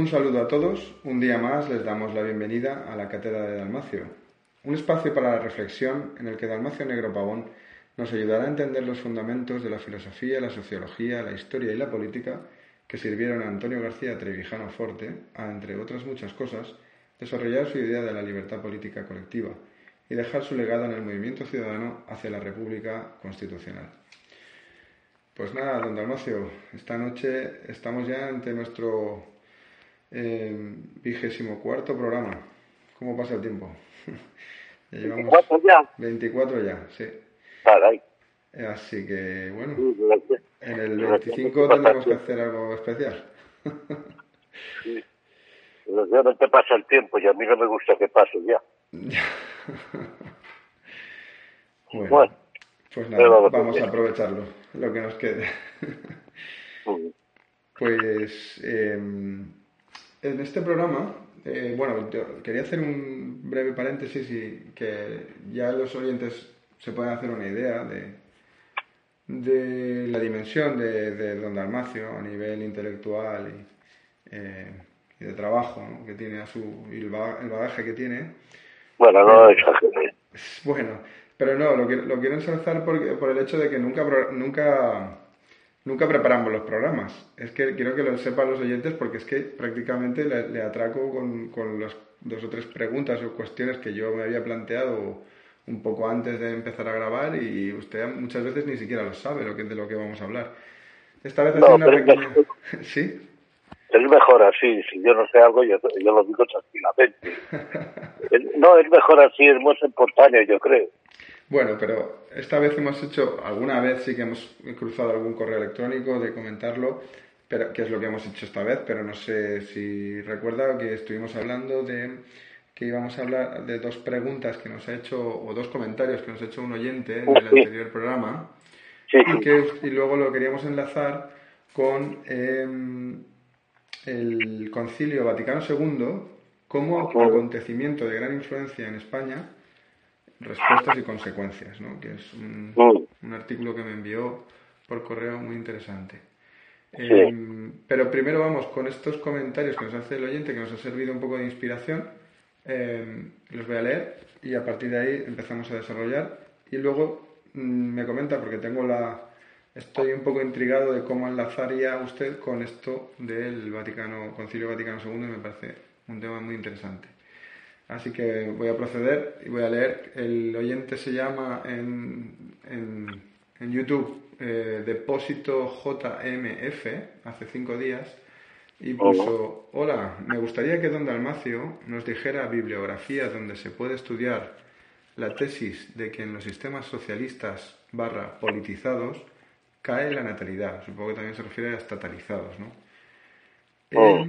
Un saludo a todos. Un día más les damos la bienvenida a la Cátedra de Dalmacio, un espacio para la reflexión en el que Dalmacio Negro Pavón nos ayudará a entender los fundamentos de la filosofía, la sociología, la historia y la política que sirvieron a Antonio García Trevijano Forte a, entre otras muchas cosas, desarrollar su idea de la libertad política colectiva y dejar su legado en el movimiento ciudadano hacia la República Constitucional. Pues nada, don Dalmacio, esta noche estamos ya ante nuestro eh, vigésimo cuarto programa. ¿Cómo pasa el tiempo? ya llevamos 24 ya. 24 ya, sí. Caray. Así que, bueno, en el 25 tendremos que hacer algo especial. sí. Desgraciadamente pasa el tiempo y a mí no me gusta que pase ya. bueno, pues nada, vamos a aprovecharlo, lo que nos quede. pues em, en este programa, eh, bueno, quería hacer un breve paréntesis y que ya los oyentes se puedan hacer una idea de, de la dimensión de, Don Dalmacio a nivel intelectual y, eh, de trabajo que tiene a su el bagaje que tiene. Bueno, no Bueno, pero no, lo, lo quiero ensalzar por, por el hecho de que nunca, nunca, nunca preparamos los programas. Es que quiero que lo sepan los oyentes porque es que prácticamente le, atraco con, con las dos o tres preguntas o cuestiones que yo me había planteado un poco antes de empezar a grabar y usted muchas veces ni siquiera lo sabe lo que, de lo que vamos a hablar. Esta vez ha una pequeña... ¿Sí? Es mejor así, si yo no sé algo, yo, yo lo digo tranquilamente. no, es mejor así, es más espontáneo, yo creo. Bueno, pero esta vez hemos hecho, alguna vez sí que hemos cruzado algún correo electrónico de comentarlo, pero que es lo que hemos hecho esta vez, pero no sé si recuerda que estuvimos hablando de que íbamos a hablar de dos preguntas que nos ha hecho, o dos comentarios que nos ha hecho un oyente en el anterior programa, y, que, y luego lo queríamos enlazar con em, el Concilio Vaticano II como acontecimiento de gran influencia en España, respuestas y consecuencias, ¿no? que es un, artículo que me envió por correo muy interesante. Em, pero primero vamos con estos comentarios que nos hace el oyente, que nos ha servido un poco de inspiración. Em, los voy a leer y a partir de ahí empezamos a desarrollar. Y luego mm, me comenta, porque tengo la, estoy un poco intrigado de cómo enlazaría usted con esto del Vaticano, Concilio Vaticano II y me parece un tema muy interesante. Así que voy a proceder y voy a leer. El oyente se llama en, en, YouTube eh, Depósito JMF, hace cinco días, y puso, hola, me gustaría que don Dalmacio nos dijera bibliografía donde se puede estudiar la tesis de que en los sistemas socialistas barra politizados cae la natalidad. Supongo que también se refiere a estatalizados, ¿no? Oh.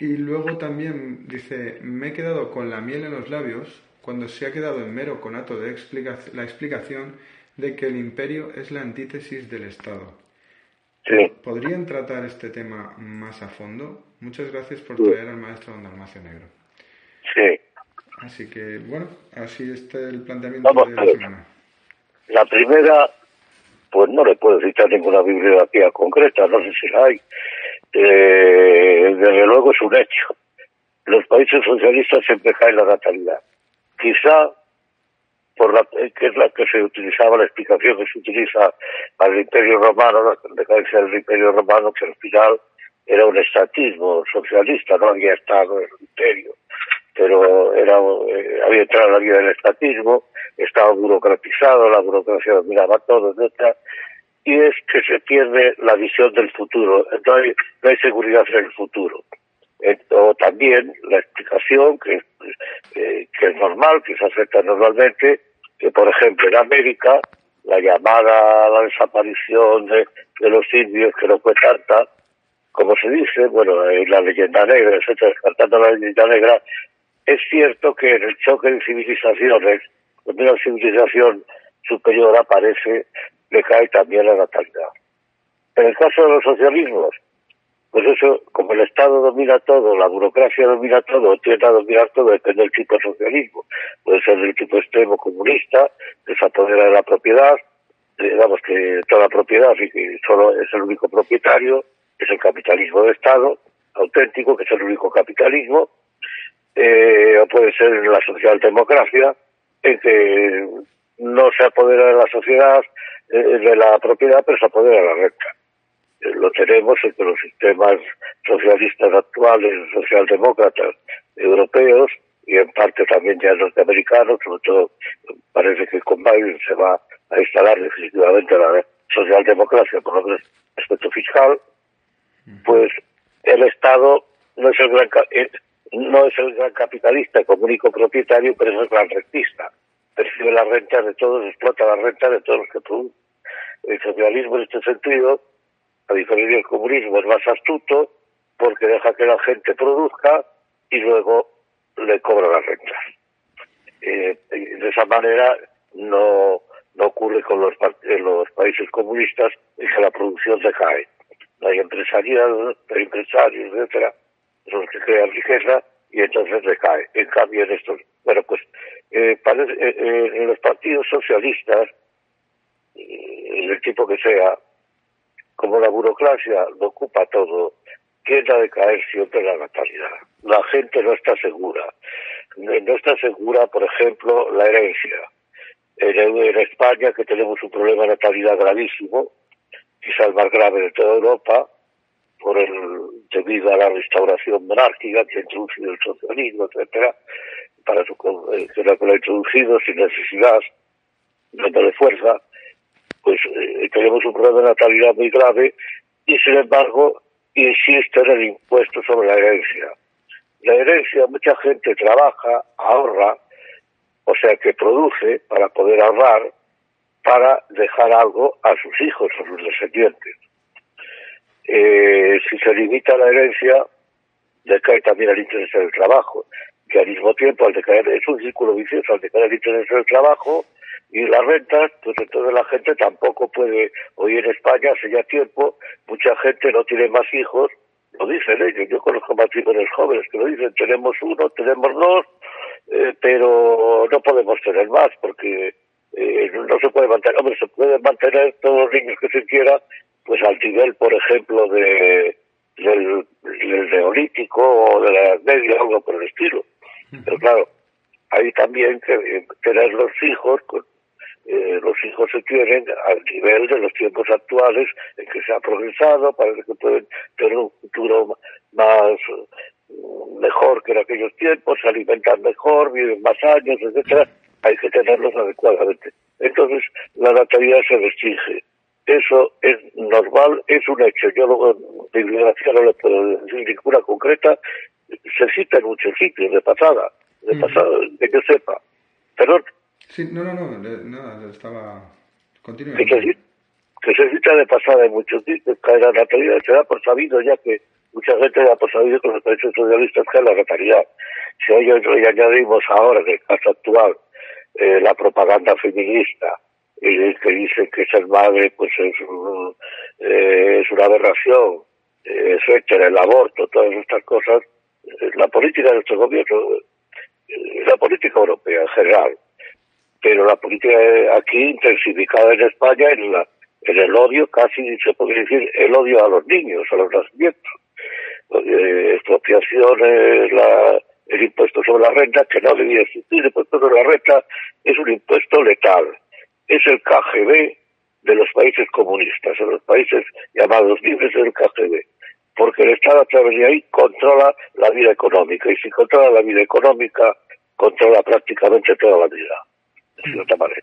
Y luego también dice, me he quedado con la miel en los labios cuando se ha quedado en mero conato de la explicación de que el imperio es la antítesis del Estado. Sí. ¿Podrían tratar este tema más a fondo? Muchas gracias por traer al maestro don Dalmacio Negro. Sí. Así que, bueno, así está el planteamiento de la semana. La primera pues no le puedo citar ninguna bibliografía concreta, no sé si la hay. Eh, desde luego es un hecho. Los países socialistas siempre cae la natalidad. Quizá por la que es la que se utilizaba, la explicación que se utiliza para el Imperio Romano, la decadencia del Imperio Romano, que al final era un estatismo socialista, no había estado en el imperio, pero era, eh, había entrado en la vida del estatismo, estaba burocratizado, la burocracia dominaba todo, etc. Y es que se pierde la visión del futuro, hay, no hay seguridad en el futuro. O también la explicación, que, eh, es normal, que se acepta normalmente, que por ejemplo en América la llamada a la desaparición de, los indios, que no fue tanta, como se dice, bueno, en la leyenda negra, etcétera, descartando la leyenda negra, es cierto que en el choque de civilizaciones cuando una civilización superior aparece, le cae también la natalidad. En el caso de los socialismos, pues eso, como el Estado domina todo, la burocracia domina todo, tiende a dominar todo, depende del tipo de socialismo. Puede ser del tipo extremo comunista, que se apodera de la propiedad, digamos que toda propiedad y que solo es el único propietario, es el capitalismo de Estado, auténtico, que es el único capitalismo, eh, o puede ser la socialdemocracia, en que no se apodera de la sociedad, eh, de la propiedad, pero se apodera de la renta. Eh, lo tenemos en que los sistemas socialistas actuales, socialdemócratas, europeos, y en parte también ya norteamericanos, sobre todo parece que con Biden se va a instalar definitivamente la socialdemocracia por lo menos aspecto fiscal, pues el Estado no es el gran eh, no es el gran capitalista como único propietario, pero es el gran rentista. Percibe la renta de todos, explota la renta de todos los que producen. El socialismo en este sentido, a diferencia del comunismo, es más astuto porque deja que la gente produzca y luego le cobra las rentas. Eh, de esa manera no, no ocurre con los, los países comunistas en que la producción decae. No hay empresarios, hay empresarios, etcétera, los que crean riqueza y entonces decae. En cambio, en estos, bueno, pues eh, parece, eh, eh, en los partidos socialistas, el tipo que sea, como la burocracia lo ocupa todo, tiende a decaer siempre la natalidad. La gente no está segura. No está segura, por ejemplo, la herencia. En, en España, que tenemos un problema de natalidad gravísimo, quizás el más grave de toda Europa, por el, debido a la restauración monárquica que ha introducido el socialismo, etcétera, para eh, que lo ha introducido sin necesidad, no de fuerza, pues eh, tenemos un problema de natalidad muy grave y sin embargo insiste en el impuesto sobre la herencia. La herencia, mucha gente trabaja, ahorra, o sea que produce para poder ahorrar, para dejar algo a sus hijos, a sus descendientes. Eh, si se limita la herencia, decae también el interés del trabajo, que al mismo tiempo, al decaer, es un círculo vicioso, al decaer el interés del trabajo y las rentas, pues entonces la gente tampoco puede, hoy en España hace ya tiempo, mucha gente no tiene más hijos, lo dicen ellos, yo conozco matrimonios jóvenes que lo dicen, tenemos uno, tenemos dos, eh, pero no podemos tener más porque eh, no se puede mantener, hombre, se pueden mantener todos los niños que se quiera, pues al nivel, por ejemplo, de del, neolítico o de la Media, algo por el estilo. Pero claro, hay también que tener los hijos, eh, los hijos se tienen al nivel de los tiempos actuales en que se ha progresado, parece que pueden tener un futuro más mejor que en aquellos tiempos, se alimentan mejor, viven más años, etcétera, hay que tenerlos adecuadamente. Entonces, la natalidad se restringe. Eso es normal, es un hecho. Yo luego, bibliografía no le puedo decir ninguna concreta. Se cita en muchos sitios, de pasada, de pasada, de que sepa. Perdón. Sí, no, no, no, no, estaba... Continúa. Que, se cita de pasada en muchos sitios, que la natalidad se da por sabido, ya que mucha gente da por sabido con los países socialistas que la natalidad. Si ello le añadimos ahora, en el caso actual, eh, la propaganda feminista, y que dice que ser madre pues es, eh, es una aberración, eh, etcétera, el aborto, todas estas cosas, eh, la política de nuestro gobierno, eh, la política europea en general, pero la política aquí intensificada en España en, la, en el odio, casi se podría decir el odio a los niños, a los nacimientos, eh, expropiaciones, la, el impuesto sobre la renta, que no debía existir, el impuesto sobre la renta es un impuesto letal. Es el KGB de los países comunistas, de los países llamados libres del KGB, porque el Estado a través de ahí controla la vida económica, y si controla la vida económica, controla prácticamente toda la vida, de cierta manera.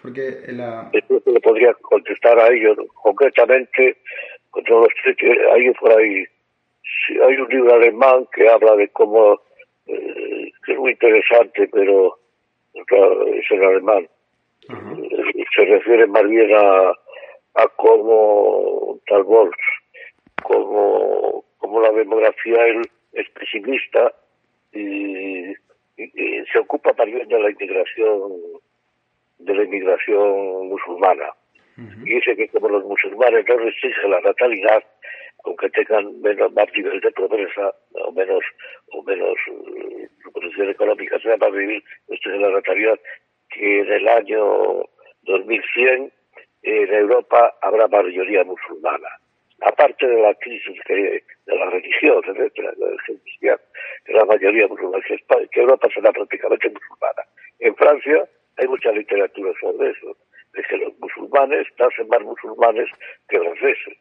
Porque la... le podría contestar a ellos concretamente, con todos los hay por ahí, hay un libro alemán que habla de cómo, eh, que es muy interesante, pero es en alemán, se refiere más bien a, a cómo tal vez como, como la demografía es pesimista y, se ocupa bien de la inmigración de la inmigración musulmana y dice que como los musulmanes no restringen la natalidad aunque tengan menos más nivel de pobreza o menos o menos uh, producción económica sea para vivir restringen la natalidad que en el año 2100 en Europa habrá mayoría musulmana. Aparte de la crisis de la religión, etcétera, de la mayoría musulmana, que, que Europa será prácticamente musulmana. En Francia hay mucha literatura sobre eso, de que los musulmanes nacen más musulmanes que franceses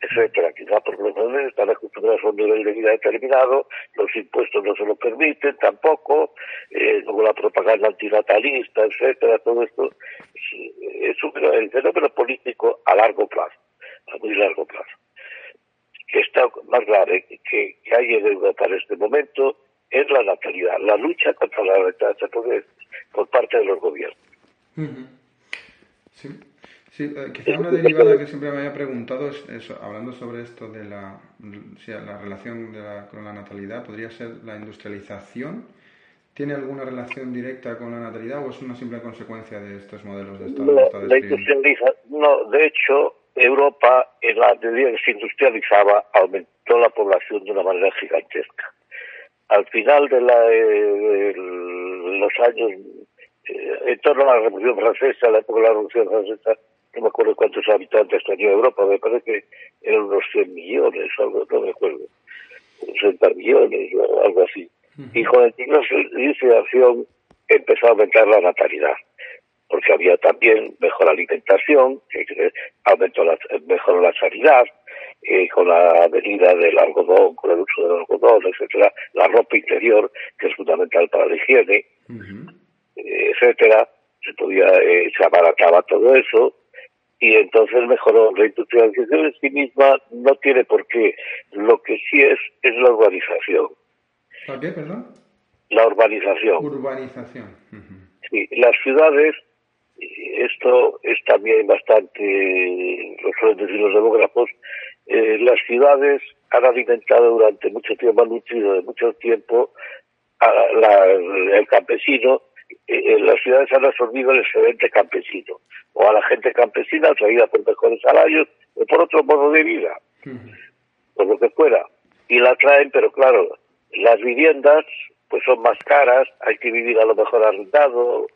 etcétera. Quizá por franceses están acostumbrados a un nivel de vida determinado, los impuestos no se lo permiten tampoco, eh, como la propaganda antinatalista, etcétera, todo esto es, un el fenómeno político a largo plazo, a muy largo plazo. Que está más grave que, que hay en Europa en este momento es la natalidad, la lucha contra la natalidad por parte de los gobiernos. Sí. Sí, eh, quizá una derivada que siempre me había preguntado es, hablando sobre esto de la, la relación con la natalidad, podría ser la industrialización. ¿Tiene alguna relación directa con la natalidad o es una simple consecuencia de estos modelos de Estado? No, no de hecho, Europa, en la medida que se industrializaba, aumentó la población de una manera gigantesca. Al final de, la, de los años, eh, en torno a la Revolución Francesa, la época de la Revolución Francesa, no me acuerdo cuántos habitantes tenía Europa, me parece que eran unos 100 millones, algo, no me acuerdo, 60 millones o algo así. Y con la industrialización empezó a aumentar la natalidad, porque había también mejor alimentación, aumentó la, mejoró la sanidad, eh, con la venida del algodón, con el uso del algodón, etcétera, la ropa interior, que es fundamental para la higiene, etcétera, se podía, eh, se abarataba todo eso, y entonces mejoró. La industrialización en sí misma no tiene por qué. Lo que sí es es la urbanización. ¿La qué, perdón? La urbanización. Urbanización. Sí, las ciudades, esto es también bastante, lo suelen decir los demógrafos, eh, las ciudades han alimentado durante mucho tiempo, han nutrido de mucho tiempo a la, el campesino en las ciudades han absorbido el excedente campesino, o a la gente campesina traída por mejores salarios, o por otro modo de vida, por lo que fuera. Y la traen, pero claro, las viviendas pues son más caras, hay que vivir a lo mejor arrendado,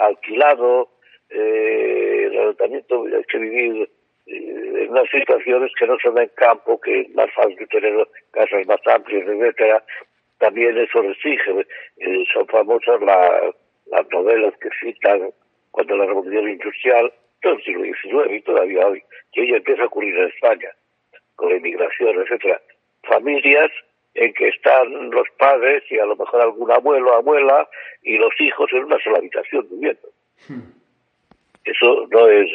alquilado, eh, el ayuntamiento hay que vivir eh, en unas situaciones que no son en campo, que es más fácil tener casas más amplias, etcétera. También eso exige, eh, son famosas las las novelas que citan cuando la revolución industrial, todo el siglo XIX y todavía hoy, que ella empieza a ocurrir en España, con la inmigración, etcétera, familias en que están los padres y a lo mejor algún abuelo, abuela y los hijos en una sola habitación viviendo. Hmm. Eso no es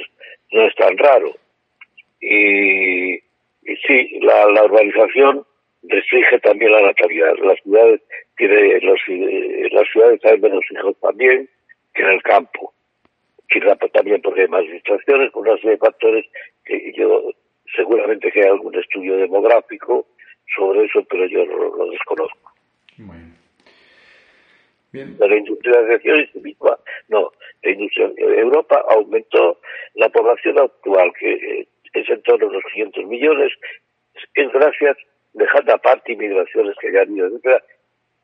no es tan raro. Y, y sí, la, la urbanización restringe también la natalidad. Las ciudades tiene los, eh, las ciudades hay menos hijos también que en el campo. Quizá también porque hay más distracciones, con una serie de factores que yo seguramente que hay algún estudio demográfico sobre eso, pero yo lo, desconozco. Bueno. Bien. La industrialización en sí misma, no, la industria, Europa aumentó la población actual, que eh, es en torno a los 500 millones, es gracias, dejando aparte inmigraciones que ya han ido, etcétera,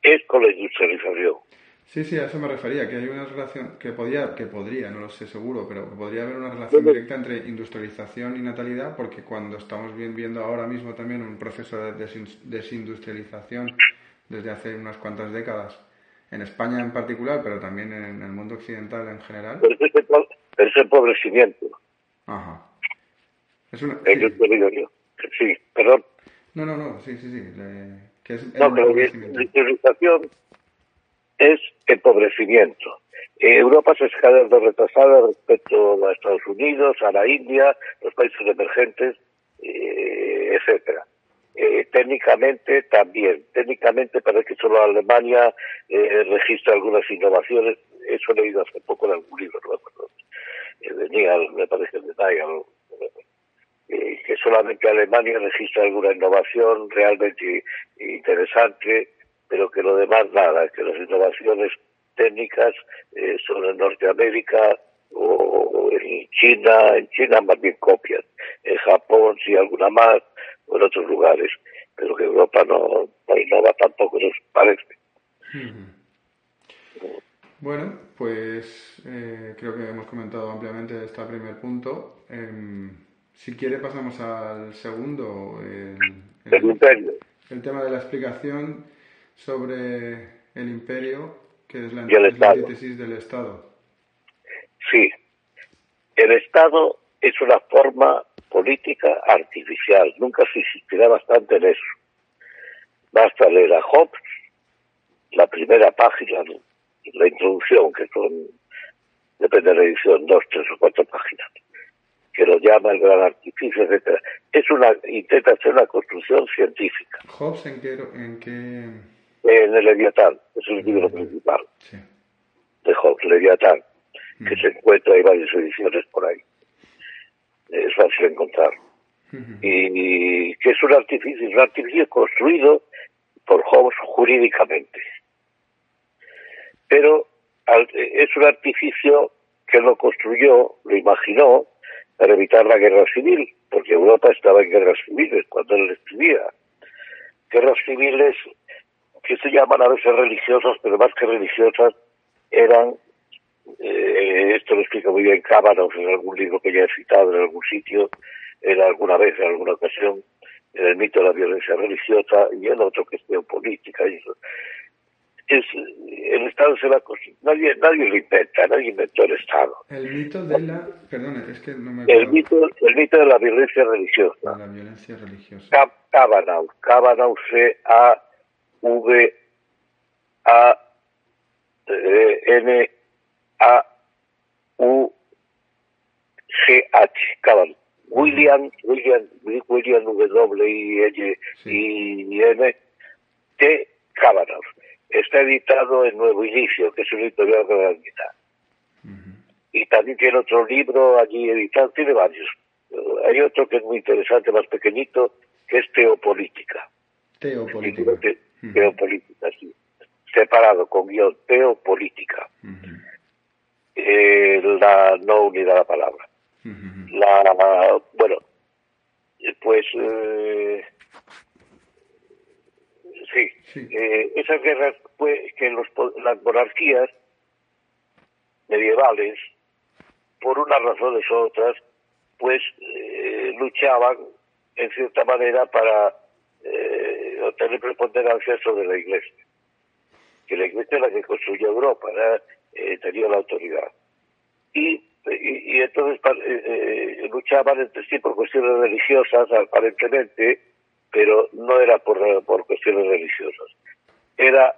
es con la industrialización. Sí, sí, a eso me refería, que hay una relación, que podía, que podría, no lo sé seguro, pero podría haber una relación directa entre industrialización y natalidad, porque cuando estamos viendo ahora mismo también un proceso de desindustrialización desde hace unas cuantas décadas, en España en particular, pero también en el mundo occidental en general. Pero es, empobrecimiento. Ajá. Es una... Sí. sí, perdón. No, no, no, sí, sí, sí no, pero la industrialización es empobrecimiento. Europa se está quedando retrasada respecto a Estados Unidos, a la India, los países emergentes, eh, etcétera. Eh, técnicamente también. Técnicamente parece que solo Alemania eh, registra algunas innovaciones. Eso he leído hace poco en algún libro, no me acuerdo. Eh, me parece de Nigel, eh, que solamente Alemania registra alguna innovación realmente interesante, pero que lo demás nada, que las innovaciones técnicas eh, son en Norteamérica o en China, en China más bien copian, en Japón sí alguna más, o en otros lugares, pero que Europa no, no innova tampoco, nos parece. Bueno, pues eh, creo que hemos comentado ampliamente este primer punto. Em, Si quiere pasamos al segundo, el, el. El tema de la explicación sobre el imperio, que es la, antítesis del Estado. Sí. El Estado es una forma política artificial. Nunca se insistirá bastante en eso. Basta leer a Hobbes, la primera página, la introducción, que son, depende de la edición, dos, tres o cuatro páginas, que lo llama el gran artificio, etcétera. Es una, intenta hacer una construcción científica. ¿Hobbes en qué? En, qué... en el Leviatán, es el libro principal de Hobbes, Leviatán, que se encuentra, hay varias ediciones por ahí. Es fácil encontrar. y, que es un artificio, un artificio construido por Hobbes jurídicamente. Pero es un artificio que lo construyó, lo imaginó, para evitar la guerra civil, porque Europa estaba en guerras civiles cuando él escribía. Guerras civiles que se llaman a veces religiosas, pero más que religiosas, eran, eh, esto lo explica muy bien Cábanos en algún libro que ya he citado en algún sitio, en alguna vez, en alguna ocasión, en el mito de la violencia religiosa y en otro que es política y eso. Es el Estado se va nadie nadie lo inventa nadie inventó el Estado. El mito de la perdón es que no me el mito el mito de la violencia religiosa. La violencia religiosa. Cabanau C A V A e, N A U G H Cabanau William William William W I L I N T Cabanau está editado en Nuevo Inicio, que es un editorial de la Y también tiene otro libro allí editado, tiene varios. Hay otro que es muy interesante, más pequeñito, que es Teopolítica. Teopolítica. Teopolítica, sí. Separado, con guion, Teopolítica. Eh, la no unida la palabra. La, bueno, pues eh, Sí, eh, esas guerras pues, que los, las monarquías medievales, por unas razones u otras, pues eh, luchaban en cierta manera para eh, obtener preponderancia sobre la Iglesia. Que la Iglesia es la que construyó Europa, eh, tenía la autoridad. Y, y, entonces luchaban entre sí por cuestiones religiosas, aparentemente, pero no era por, por cuestiones religiosas, era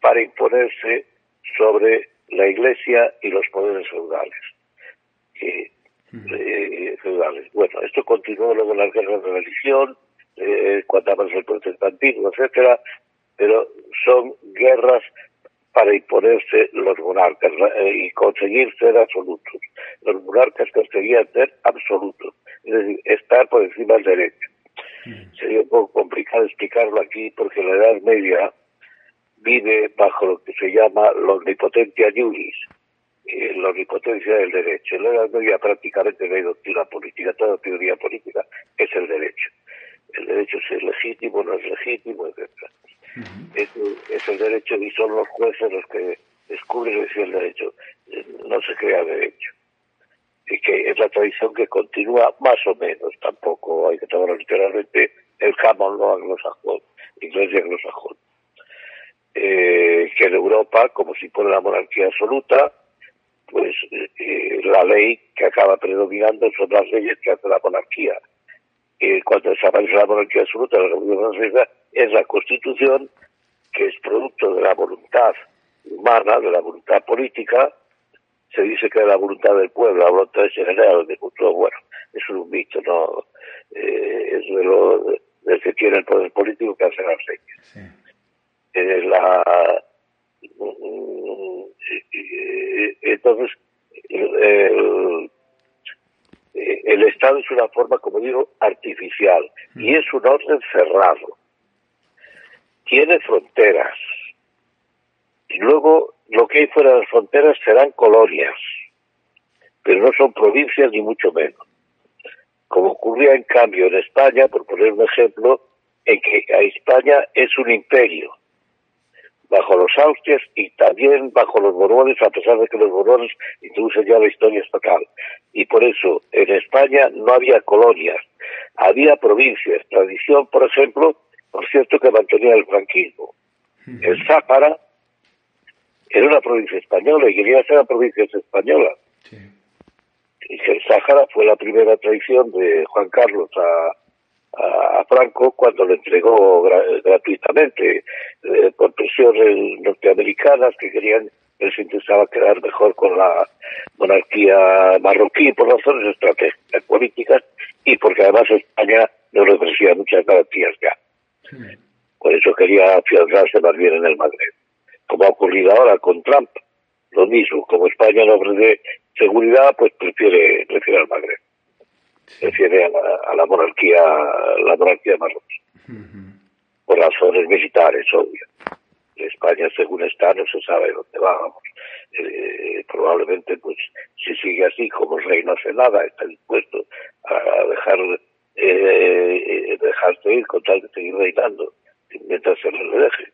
para imponerse sobre la Iglesia y los poderes feudales. Eh, feudales. Bueno, esto continuó luego en las guerras de religión, eh, cuando avanza el protestantismo, etcétera, pero son guerras para imponerse los monarcas eh, y conseguir ser absolutos. Los monarcas conseguían ser absolutos, es decir, estar por encima del derecho. Sería un poco complicado explicarlo aquí porque la Edad Media vive bajo lo que se llama la omnipotencia juris, eh, la omnipotencia del derecho. En la Edad Media prácticamente no hay doctrina política, toda teoría política es el derecho. El derecho es legítimo, no es legítimo, es, el derecho y son los jueces los que descubren si el derecho no se crea derecho y que es la tradición que continúa más o menos, tampoco hay que tomarlo literalmente, el canon lo anglosajón, inglés y anglosajón. Eh, que en Europa, como si fuera la monarquía absoluta, pues eh, la ley que acaba predominando son las leyes que hace la monarquía. Eh, cuando desaparece la monarquía absoluta, la Revolución Francesa es la constitución que es producto de la voluntad humana, de la voluntad política, se dice que es la voluntad del pueblo, la voluntad general de futuro, bueno, es un mito, ¿no? Eh, es de lo, del que tiene el poder político que hace las leyes. Es la, entonces, el, el, Estado es una forma, como digo, artificial y es un orden cerrado. Tiene fronteras. Y luego lo que hay fuera de las fronteras serán colonias, pero no son provincias ni mucho menos. Como ocurría en cambio en España, por poner un ejemplo, en que España es un imperio. bajo los Austrias y también bajo los Borbones, a pesar de que los Borbones introducen ya la historia estatal. Y por eso en España no había colonias, había provincias. Tradición, por ejemplo, por cierto, que mantenía el franquismo. El Sáhara era una provincia española y quería ser una provincia española. Y que el Sáhara fue la primera traición de Juan Carlos a, a, Franco cuando lo entregó gratuitamente eh, por presiones norteamericanas que querían él se intentaba quedar mejor con la monarquía marroquí por razones estratégicas políticas y porque además España no le ofrecía muchas garantías ya. Por eso quería afianzarse más bien en el Magreb. Como ha ocurrido ahora con Trump, lo mismo. Como España no ofrece seguridad, pues prefiere, prefiere al Magreb. Refiere a la, monarquía la monarquía marroquí por razones militares obvio. España según está no se sabe dónde va vamos. Eh, probablemente pues si sigue así como el rey no hace nada está dispuesto a dejar eh, dejarse ir con tal de seguir reinando mientras se le deje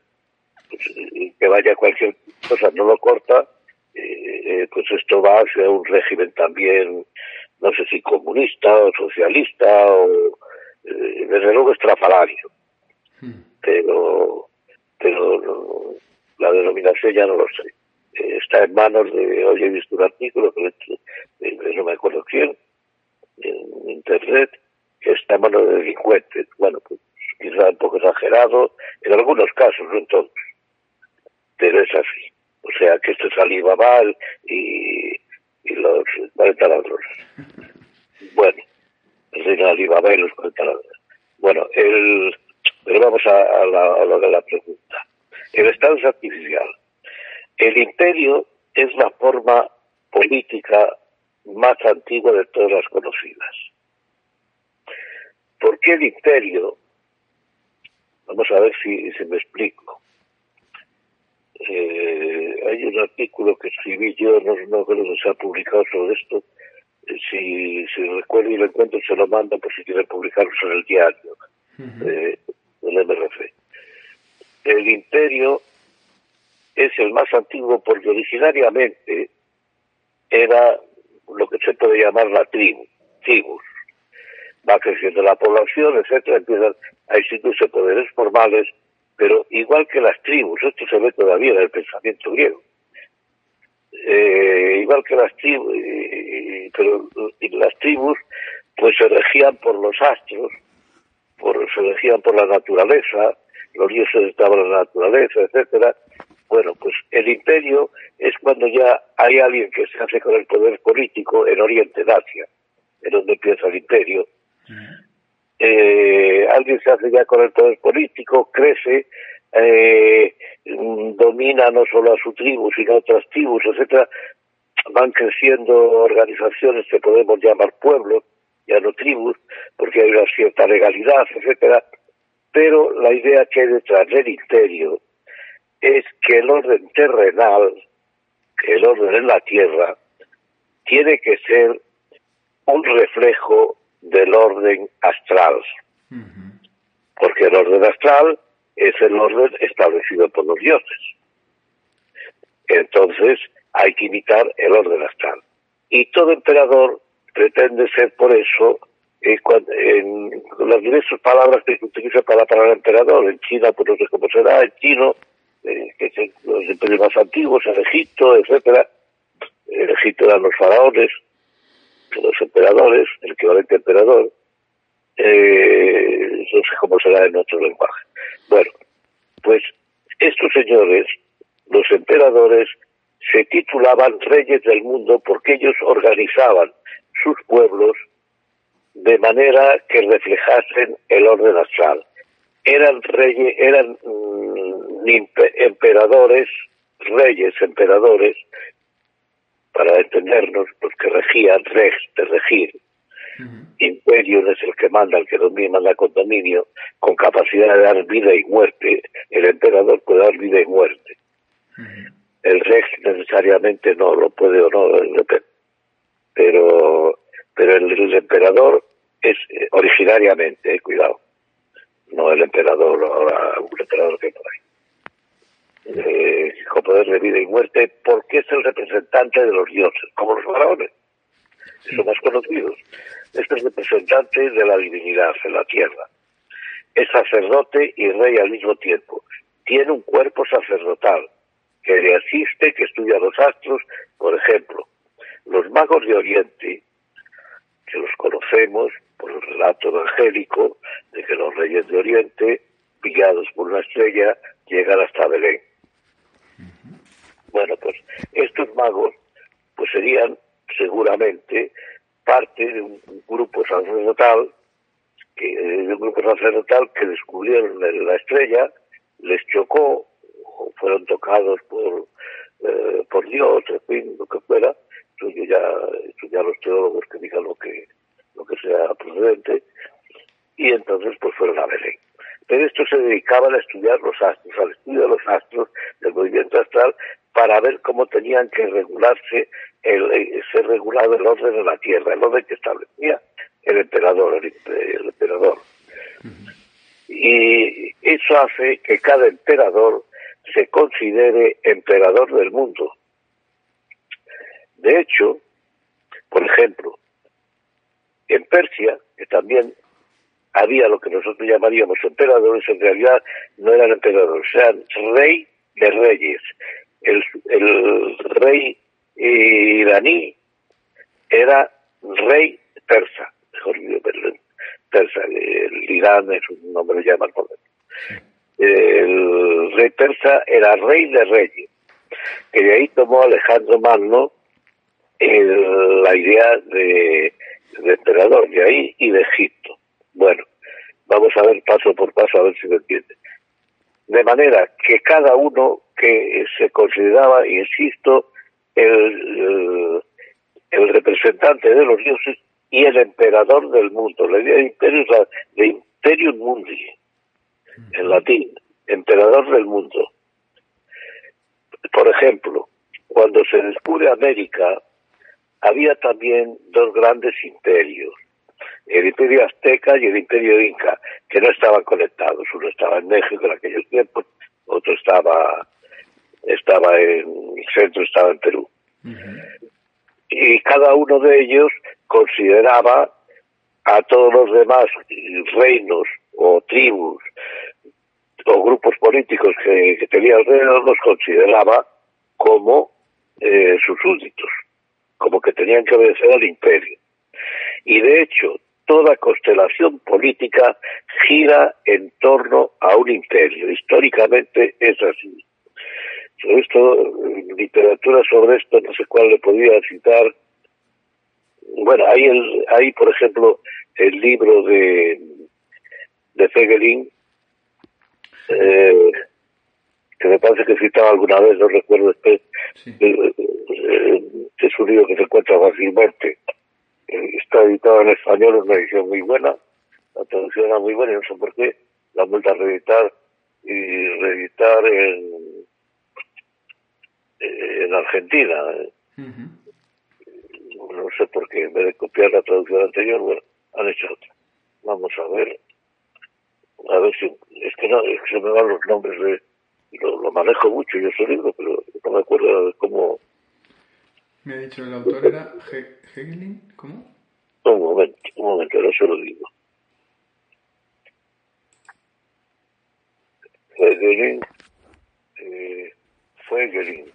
pues, que vaya cualquier cosa no lo corta eh, pues esto va hacia un régimen también no sé si comunista o socialista o eh, desde luego estrafalario. Hmm. Pero, pero la denominación ya no lo sé. Eh, está en manos de, hoy he visto un artículo que no me acuerdo quién, en internet, que está en manos de delincuentes. Bueno, pues quizá un poco exagerado, en algunos casos, no en todos. Pero es así. O sea que esto es Alibaba y los 40 ladrones. Bueno, el reino Alibaba y los 40 ladrones. Bueno, el, pero vamos a, lo de la pregunta. El Estado es artificial. El imperio es la forma política más antigua de todas las conocidas. ¿Por qué el imperio? Vamos a ver si, si me explico. Eh, hay un artículo que escribí yo, no, no creo que se ha publicado sobre esto. Eh, si, si recuerdo y lo encuentro, se lo manda por si quiere publicarlo en el diario del MRF. El imperio es el más antiguo porque originariamente era lo que se puede llamar la tribu, tribus. Va creciendo la población, etcétera, empiezan a instituirse poderes formales pero igual que las tribus, esto se ve todavía en el pensamiento griego, eh, igual que las tribus, pero las tribus pues se regían por los astros, por, se regían por la naturaleza, los dioses estaban en la naturaleza, etcétera. Bueno, pues el imperio es cuando ya hay alguien que se hace con el poder político en Oriente, en Asia, en donde empieza el imperio, eh, alguien se hace ya con el poder político, crece, eh, domina no solo a su tribu, sino a otras tribus, etcétera, van creciendo organizaciones que podemos llamar pueblos, ya no tribus, porque hay una cierta legalidad, etcétera, pero la idea que hay detrás del imperio es que el orden terrenal, el orden en la tierra, tiene que ser un reflejo del orden astral. Porque el orden astral es el orden establecido por los dioses. Entonces hay que imitar el orden astral. Y todo emperador pretende ser por eso, eh, en las diversas palabras que se utiliza para la palabra emperador, en China, pues no sé cómo será, en chino, eh, que son los imperios más antiguos, en Egipto, etcétera, en Egipto eran los faraones, los emperadores, el equivalente emperador, eh, no sé cómo será en otro lenguaje. Bueno, pues estos señores, los emperadores, se titulaban reyes del mundo porque ellos organizaban sus pueblos de manera que reflejasen el orden astral. Eran reyes, eran mm, emperadores, reyes, emperadores, para entendernos, los que regían, rex, de regir. Imperio es el que manda, el que domina, manda con dominio, con capacidad de dar vida y muerte. El emperador puede dar vida y muerte. El rex necesariamente no, lo puede o no, pero, pero el, emperador es eh, originariamente, eh, cuidado, no el emperador, ahora un emperador que no hay. Luchas de vida y muerte porque es el representante de los dioses, como los faraones, son más conocidos. Es el representante de la divinidad en la tierra. Es sacerdote y rey al mismo tiempo. Tiene un cuerpo sacerdotal que le asiste, que estudia los astros. Por ejemplo, los magos de Oriente, que los conocemos por el relato evangélico de que los reyes de Oriente, pillados por una estrella, llegan hasta Belén. Bueno, pues estos magos pues serían seguramente parte de un grupo sacerdotal que, de un grupo sacerdotal que descubrieron la estrella, les chocó, fueron tocados por, eh, por Dios, en fin, lo que fuera, eso ya, ya los teólogos que digan lo que, lo que sea procedente, y entonces pues fueron a Belén. Pero esto se dedicaban a estudiar los astros, al estudio de los astros, del movimiento astral, para ver cómo tenían que regularse, el, eh, ser regulado el orden de la Tierra, el orden que establecía el emperador, el, emperador. Y eso hace que cada emperador se considere emperador del mundo. De hecho, por ejemplo, en Persia, que también había lo que nosotros llamaríamos emperadores, en realidad no eran emperadores, eran rey de reyes. El, el rey iraní era rey persa, mejor dicho, persa, el Irán es un nombre ya más moderno. El rey persa era rey de reyes, que de ahí tomó Alejandro Magno la idea de, de emperador, de ahí y de Egipto. Bueno, vamos a ver paso por paso a ver si me entiende. De manera que cada uno que se consideraba, insisto, el, representante de los dioses y el emperador del mundo. La idea de imperio es la de imperium mundi, en latín, emperador del mundo. Por ejemplo, cuando se descubre América, había también dos grandes imperios, el imperio azteca y el imperio inca, que no estaban conectados. Uno estaba en México en aquellos tiempos, otro estaba, estaba en el centro, estaba en Perú. Y cada uno de ellos consideraba a todos los demás reinos o tribus o grupos políticos que, que tenía alrededor, los consideraba como eh, sus súbditos, como que tenían que obedecer al imperio. Y de hecho, toda constelación política gira en torno a un imperio. Históricamente es así. Sobre esto, literatura sobre esto, no sé cuál le podría citar. Bueno, hay, el, hay por ejemplo, el libro de, de Fegelin, eh, que me parece que citaba alguna vez, no recuerdo después, eh, eh, es un libro que se encuentra fácilmente está editado en español, es una edición muy buena, la traducción era muy buena y no sé por qué la han vuelto a reeditar y reeditar en, en Argentina. No sé por qué, en vez de copiar la traducción anterior, bueno, han hecho otra. Vamos a ver, a ver si, es que no, es que se me van los nombres de, lo, lo manejo mucho yo ese libro, pero no me acuerdo de cómo, me ha dicho el autor era Hegelin, ¿cómo? Un momento, un momento, ahora se lo digo. Hegelin, eh, Hegelin.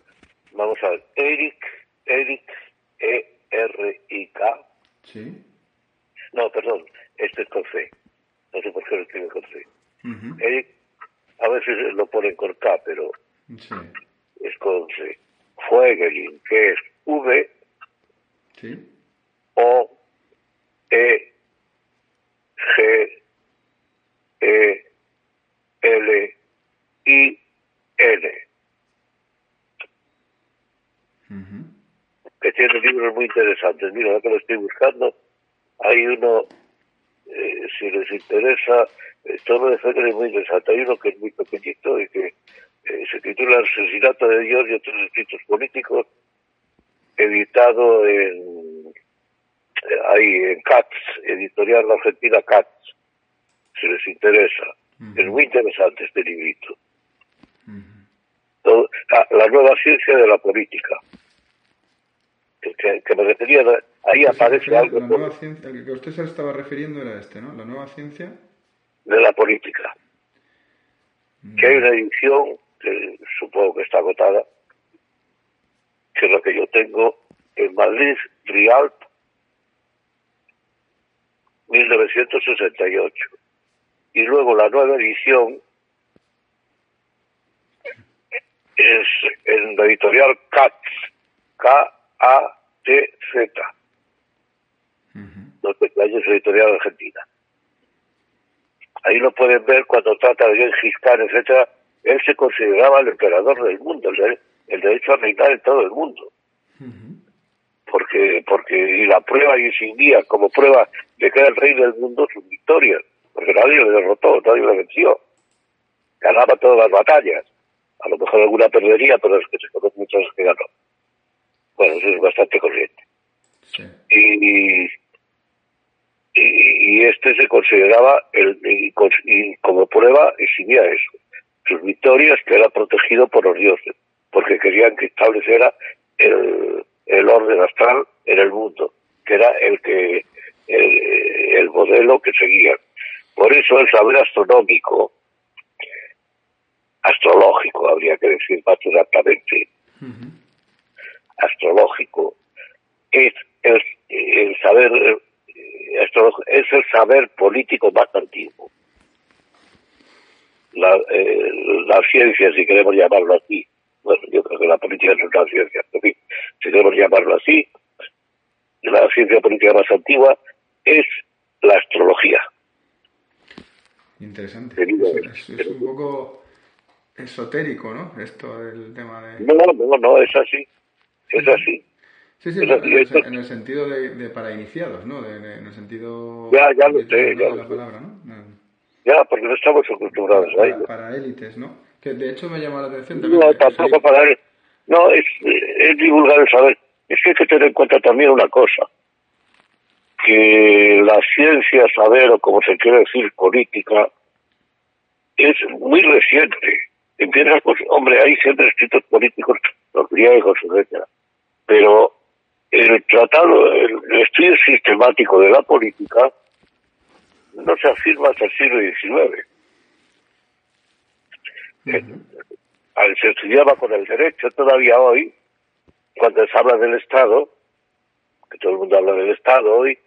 Vamos a ver, Eric, Eric, E-R-I-K. Sí. No, perdón, este es con C. No sé por qué lo escribe con C. Eric, a veces lo ponen con K, pero sí. es con C. Fuegelin, que es V O E G E L I N que tiene libros muy interesantes. Mira, que lo estoy buscando, hay uno, eh, si les interesa, eh, todo de Federer es muy interesante. Hay uno que es muy pequeñito y que eh, se titula El asesinato de Dios y otros escritos políticos, editado en ahí en CATS, editorial argentina CATS, si les interesa. Es muy interesante este librito. Ah, la nueva ciencia de la política. Que, me refería, ahí aparece algo. La nueva ciencia, el que usted se estaba refiriendo era este, ¿no? La nueva ciencia. De la política. Que hay una edición, que supongo que está agotada, que es lo que yo tengo en Madrid, Rialp, 1968. Y luego la nueva edición es en la editorial CATZ, K-A-T-Z. Los es editorial argentina. Ahí lo pueden ver cuando trata de Gengis Khan, etcétera. Él se consideraba el emperador del mundo, el, el derecho a reinar en todo el mundo. Porque, porque, y la prueba y exhibía como prueba de que era el rey del mundo sus victorias, porque nadie le derrotó, nadie le venció. Ganaba todas las batallas. A lo mejor alguna perdería, pero es que se conocen muchas que ganó. Bueno, eso es bastante corriente. Y, y, este se consideraba, el, y, como prueba exhibía eso, sus victorias que era protegido por los dioses, porque querían que estableciera el, el orden astral en el mundo, que era el que el, el modelo que seguían. Por eso el saber astronómico astrológico, habría que decir más exactamente, astrológico, es el, saber eh, es el saber político más antiguo. La, eh, la ciencia, si queremos llamarlo así, bueno, yo creo que la política no es una ciencia, si queremos llamarlo así, la ciencia política más antigua es la astrología. Interesante. es un poco esotérico, ¿no? Esto del tema de... No, no, no, es así. Es así. Sí, sí, en, el, sentido de, para iniciados, ¿no? en el sentido... Ya, ya lo sé, ya la palabra, ¿no? Ya, porque no estamos acostumbrados para, a ello. Para élites, ¿no? Que de hecho me llama la atención también. No, tampoco para él. No, es, es divulgar el saber. Es que hay que tener en cuenta también una cosa. Que la ciencia, saber, o como se quiere decir, política, es muy reciente empiezas, pues, hombre, hay siempre escritos políticos, los griegos, etcétera. Pero el tratado, el, estudio sistemático de la política no se afirma hasta el siglo XIX. Eh, se estudiaba con el derecho todavía hoy, cuando se habla del Estado, que todo el mundo habla del Estado hoy,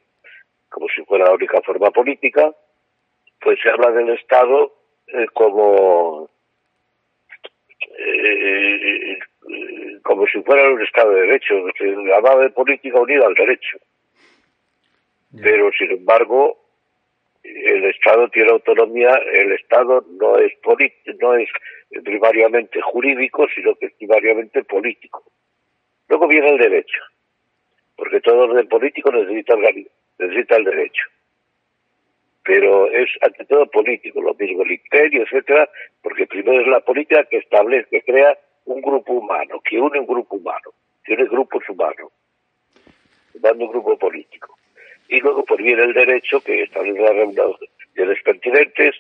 como si fuera la única forma política, pues se habla del Estado eh, como eh, como si fuera un Estado de Derecho, se hablaba de política unida al derecho. Pero, sin embargo, el Estado tiene autonomía, el Estado no es, no es primariamente jurídico, sino que es primariamente político. Luego viene el derecho, porque todo orden político necesita necesita el derecho pero es ante todo político, lo mismo el imperio, etcétera, porque primero es la política que establece, que crea un grupo humano, que une un grupo humano, que une grupos humanos, dando un grupo político. Y luego pues viene el derecho que establece la reunión de los pertinentes,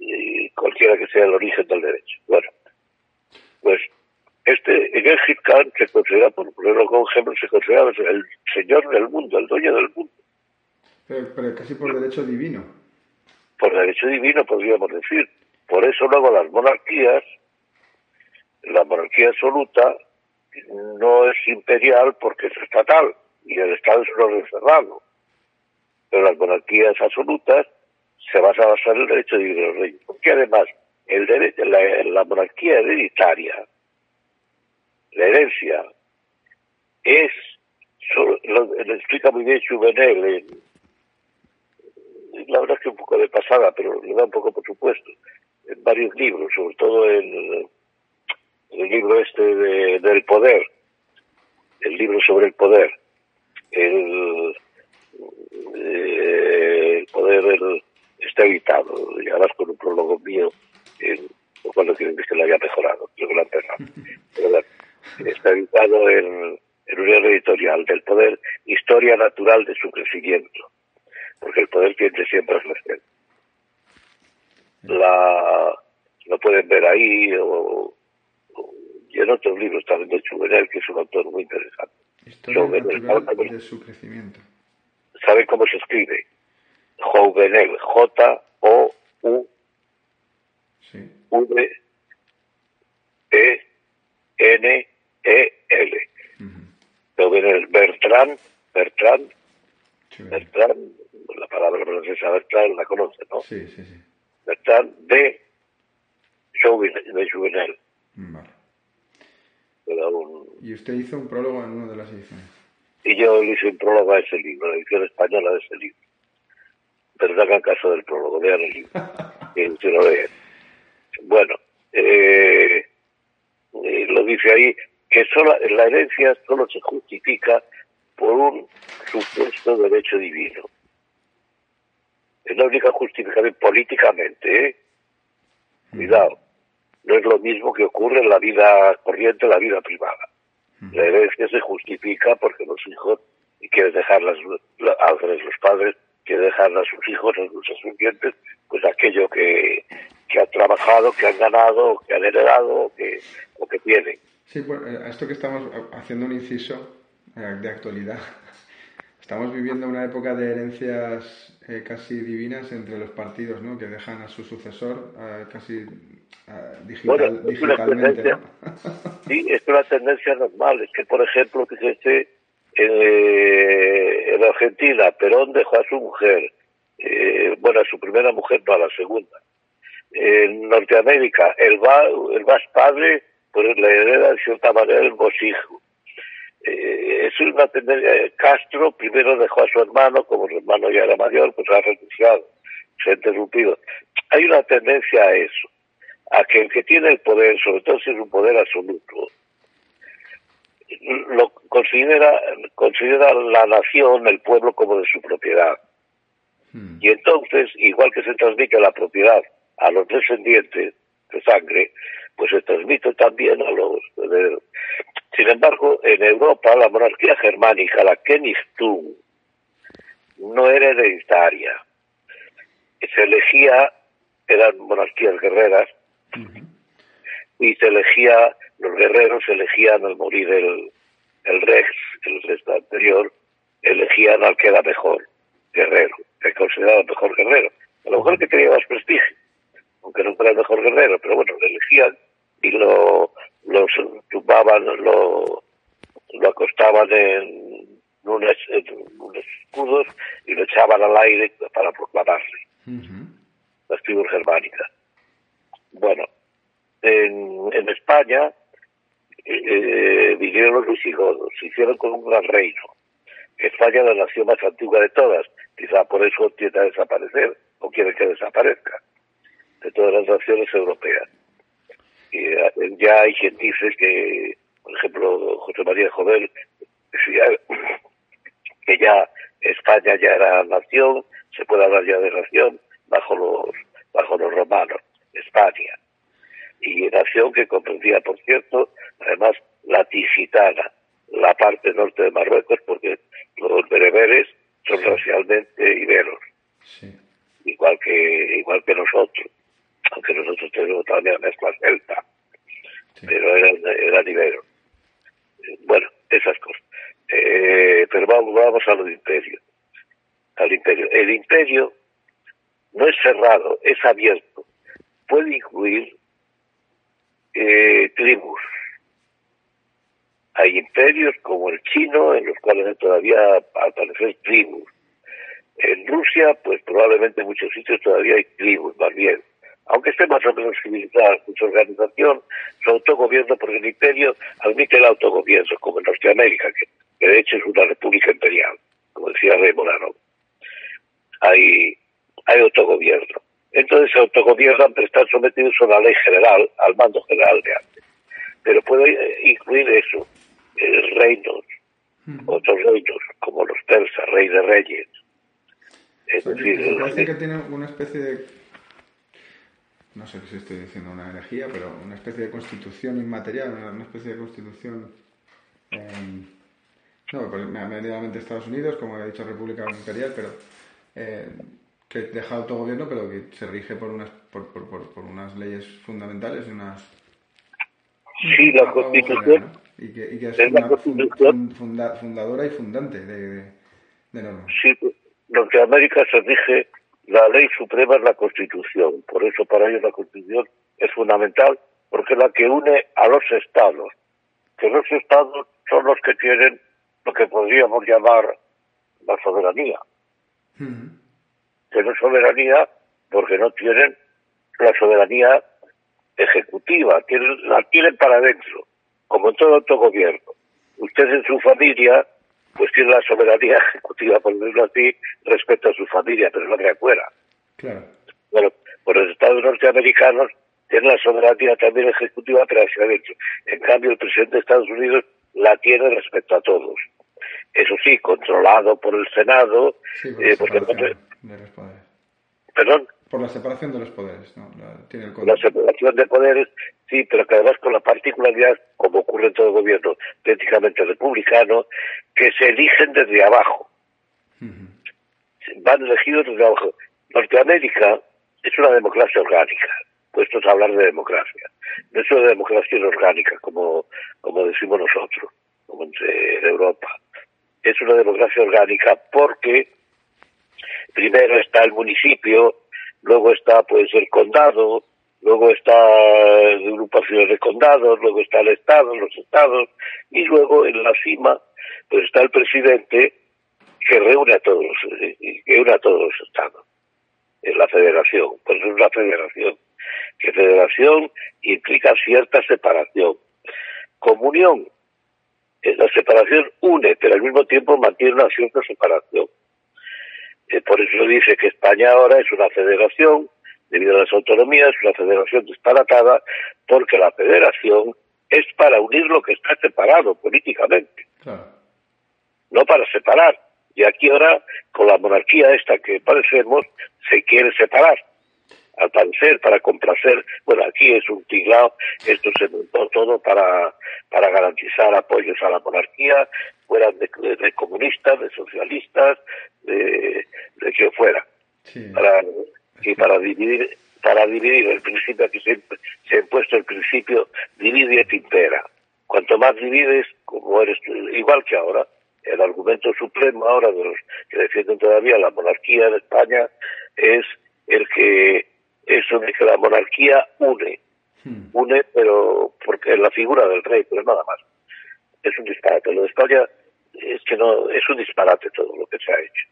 y cualquiera que sea el origen del derecho. Bueno, pues este, en el Khan se considera, por ponerlo con ejemplo, se considera el señor del mundo, el dueño del mundo pero, casi por derecho divino. Por derecho divino, podríamos decir. Por eso luego las monarquías, la monarquía absoluta no es imperial porque es estatal y el Estado es un orden cerrado. Pero las monarquías absolutas se basan en el derecho divino del rey. Porque además, el derecho, la, monarquía hereditaria, la herencia, es, lo, explica muy bien Juvenel en, la verdad es que un poco de pasada, pero le da un poco por supuesto, en varios libros, sobre todo en, el libro este de, del poder, el libro sobre el poder, el, eh, el poder está editado, y además con un prólogo mío, el, lo cual no que lo haya mejorado, creo que lo han Pero está editado en, en un editorial del poder, historia natural de su crecimiento porque el poder tiende siempre a crecer. La, lo pueden ver ahí, o y en otros libros también de Juvenel, que es un autor muy interesante. Historia natural de su crecimiento. ¿Sabe cómo se escribe? Jouvenel, J-O-U Sí. V E N E L. Jouvenel, Bertrand, Bertrand. Bertrand, la palabra francesa Bertrand la conoce, ¿no? Sí, sí, sí. Bertrand de Jouvenel. Vale. Era un- Y usted hizo un prólogo en una de las ediciones. Y yo le hice un prólogo a ese libro, la edición española de ese libro. Pero no hagan caso del prólogo, vean el libro. y se lo leen. Bueno, eh, eh, lo dice ahí, que solo, la herencia solo se justifica por un supuesto derecho divino. Es la única justificación políticamente, ¿eh? Cuidado. No es lo mismo que ocurre en la vida corriente, en la vida privada. La herencia se justifica porque los hijos quieren dejarlas, la- a veces los padres quieren dejarle a sus hijos, a sus descendientes, pues aquello que, que han trabajado, que han ganado, que han heredado o que, o que tienen. Sí, pues, eh, a esto que estamos haciendo un inciso eh, de actualidad. Estamos viviendo una época de herencias eh, casi divinas entre los partidos, ¿no? Que dejan a su sucesor eh, casi eh, digital, Bueno, es una digitalmente, tendencia. ¿no? Sí, es una tendencia normal. Es que, por ejemplo, fíjese, eh, en Argentina, Perón dejó a su mujer, eh, bueno, a su primera mujer, no a la segunda. En Norteamérica, el, va, el más padre, pues le hereda de cierta manera el hijo. Eh, es una tendencia. Castro primero dejó a su hermano, como su hermano ya era mayor, pues ha renunciado, se ha interrumpido. Hay una tendencia a eso, a que el que tiene el poder, sobre todo si es un poder absoluto, lo considera, considera la nación, el pueblo como de su propiedad. Hmm. Y entonces, igual que se transmite la propiedad a los descendientes de sangre, pues se transmite también a los herederos. Sin embargo, en Europa, la monarquía germánica, la Königtum, no era hereditaria. Se elegía, eran monarquías guerreras, y se elegía, los guerreros elegían al morir el, el rex, el resto anterior, elegían al que era mejor guerrero, el mejor guerrero. A lo mejor que tenía más prestigio, aunque no fuera el mejor guerrero, pero bueno, lo elegían y lo, lo tumbaban, lo, lo acostaban en unos, en unos escudos y lo echaban al aire para proclamarse Ujú. las tribus germánicas. Bueno, en, en España eh, vinieron los visigodos, se hicieron con un gran reino. España es la nación más antigua de todas, quizá por eso tiende a desaparecer, o quiere que desaparezca, de todas las naciones europeas. Eh, ya hay quien dice que, por ejemplo, José María Jovel decía que ya España ya era nación, se puede hablar ya de nación bajo los bajo los romanos, España. Y nación que comprendía, por cierto, además la Ticitana, la parte norte de Marruecos, porque los bereberes son racialmente iberos, Sí. igual que igual que nosotros, aunque nosotros tenemos también mezcla celta, Sí. pero eran, eran iberos. Bueno, esas cosas. Eh, pero vamos, vamos a lo del imperio. Al imperio. El imperio no es cerrado, es abierto. Puede incluir eh, tribus. Hay imperios como el chino, en los cuales hay todavía al parecer tribus. En Rusia, pues probablemente en muchos sitios todavía hay tribus, más bien. Aunque esté más o menos civilizada su organización, su autogobierno, porque el imperio admite el autogobierno, como en Norteamérica, que, que de hecho es una república imperial, como decía Rey Morano. Hay, hay autogobierno. Entonces se autogobiernan, pero están sometidos a la ley general, al mando general de antes. Pero puede incluir eso, reinos, otros reinos, como los persas, rey de reyes. Es decir, parece que tiene una especie de. No sé si estoy diciendo una herejía, pero una especie de constitución inmaterial, una, especie de constitución. eh, no, pues me ha venido a la mente Estados Unidos, como he dicho, República Imperial, pero. eh, que deja autogobierno, pero que se rige por unas, por, por, por, por unas leyes fundamentales y unas. Sí, la Constitución. Y que, y que es, una Constitución fundadora y fundante de, de, normas. Sí, Norteamérica se rige, la ley suprema es la Constitución. Por eso para ellos la Constitución es fundamental porque es la que une a los estados. Que los estados son los que tienen lo que podríamos llamar la soberanía. Que no es soberanía porque no tienen la soberanía ejecutiva, tienen, la tienen para adentro, como en todo autogobierno. Usted en su familia, pues tiene la soberanía ejecutiva, por decirlo así, respecto a su familia, pero no de afuera. Claro. Bueno, por los Estados norteamericanos tiene la soberanía también ejecutiva, pero hacia adentro. En cambio, el presidente de Estados Unidos la tiene respecto a todos. Eso sí, controlado por el Senado. eh, porque ¿Perdón? Por la separación de los poderes, ¿no? La, tiene el la separación de poderes, sí, pero que además con la particularidad, como ocurre en todo gobierno prácticamente republicano, que se eligen desde abajo. Van elegidos desde abajo. Norteamérica es una democracia orgánica, puestos a hablar de democracia. No es una democracia orgánica, como, como decimos nosotros, como en Europa. Es una democracia orgánica porque primero está el municipio, luego está pues el condado, luego está agrupaciones de condados, luego está el estado, los estados y luego en la cima pues está el presidente que reúne a todos, que reúne a todos los estados. Es la federación, pues es una federación. Que federación implica cierta separación. Comunión, la separación une, pero al mismo tiempo mantiene una cierta separación. Eh, por eso dice que España ahora es una federación, debido a las autonomías, una federación disparatada, porque la federación es para unir lo que está separado políticamente, no para separar. Y aquí ahora, con la monarquía esta que parecemos, se quiere separar al parecer, para complacer, bueno, aquí es un tiglao, esto se montó todo para, para garantizar apoyos a la monarquía, fueran de, comunistas, de socialistas, de, de que fuera. Para, y para dividir, para dividir el principio, aquí se, se ha impuesto el principio divide et impera. Cuanto más divides, como eres igual que ahora, el argumento supremo ahora de los que defienden todavía la monarquía en España es el que eso de que la monarquía une, hmm. une, pero porque es la figura del rey, pero nada más. Es un disparate. Lo de España es que no, es un disparate todo lo que se ha hecho.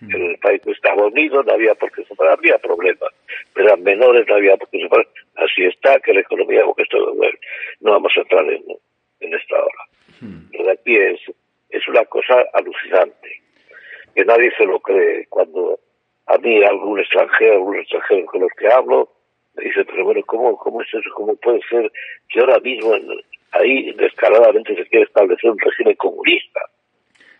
Hmm. El país estaba unido, no había por qué separar, había problemas, pero eran menores, no había por qué separar. Así está, que la economía, porque esto, no vamos a entrar en, en esta hora. Hmm. Lo de aquí es, es una cosa alucinante, que nadie se lo cree cuando a mí algún extranjero, algún extranjero con los que hablo, me dice, pero bueno, ¿cómo, cómo es eso? ¿Cómo puede ser que ahora mismo ahí descaradamente se quiere establecer un régimen comunista?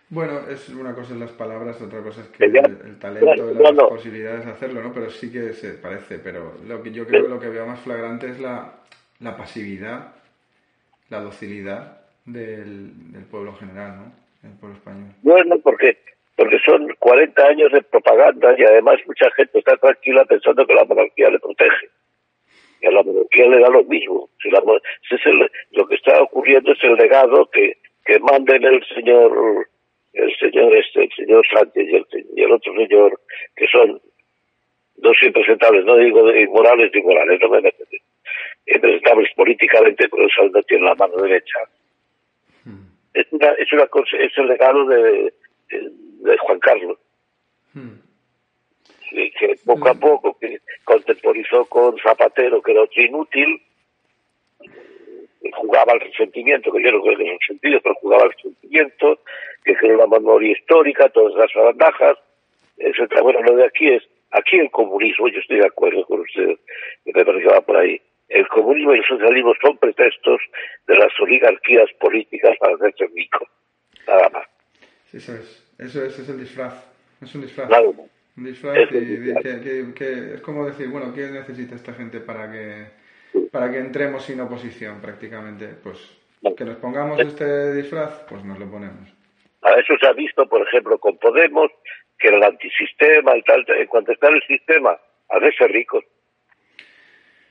Bueno, es una cosa en las palabras, otra cosa es que el, talento y las posibilidades de hacerlo, ¿no? Pero sí que se parece, pero lo que yo creo que lo que veo más flagrante es la, la pasividad, la docilidad del, del pueblo general, ¿no? El pueblo español. Bueno, porque porque son 40 años de propaganda y además mucha gente está tranquila pensando que la monarquía le protege. Y a la monarquía le da lo mismo. Si la, lo que está ocurriendo es el legado que, que manden el señor el señor este, el señor Sánchez y el, y el otro señor, que son dos impresentables, no digo inmorales ni morales, no me meten. Impresentables políticamente, pero eso no tiene la mano derecha. Hmm. Es, una, es, una, es el legado de de Juan Carlos. Hmm. que poco a hmm. poco que contemporizó con Zapatero, que era otro inútil, jugaba al resentimiento, que yo no creo que es sentido, pero jugaba al resentimiento, que creó la memoria histórica, todas las ventajas, etcétera. Bueno, lo de aquí es, aquí el comunismo, yo estoy de acuerdo con usted, me parece que va por ahí. El comunismo y el socialismo son pretextos de las oligarquías políticas para hacerse rico. Nada más. Eso es. Eso es, es el disfraz. Es un disfraz. Un disfraz y, que, es como decir, bueno, ¿qué necesita esta gente para que para que entremos sin oposición prácticamente? Pues que nos pongamos este disfraz, pues nos lo ponemos. A eso se ha visto, por ejemplo, con Podemos, que el antisistema, y tal, en cuanto está en el sistema, a veces ricos.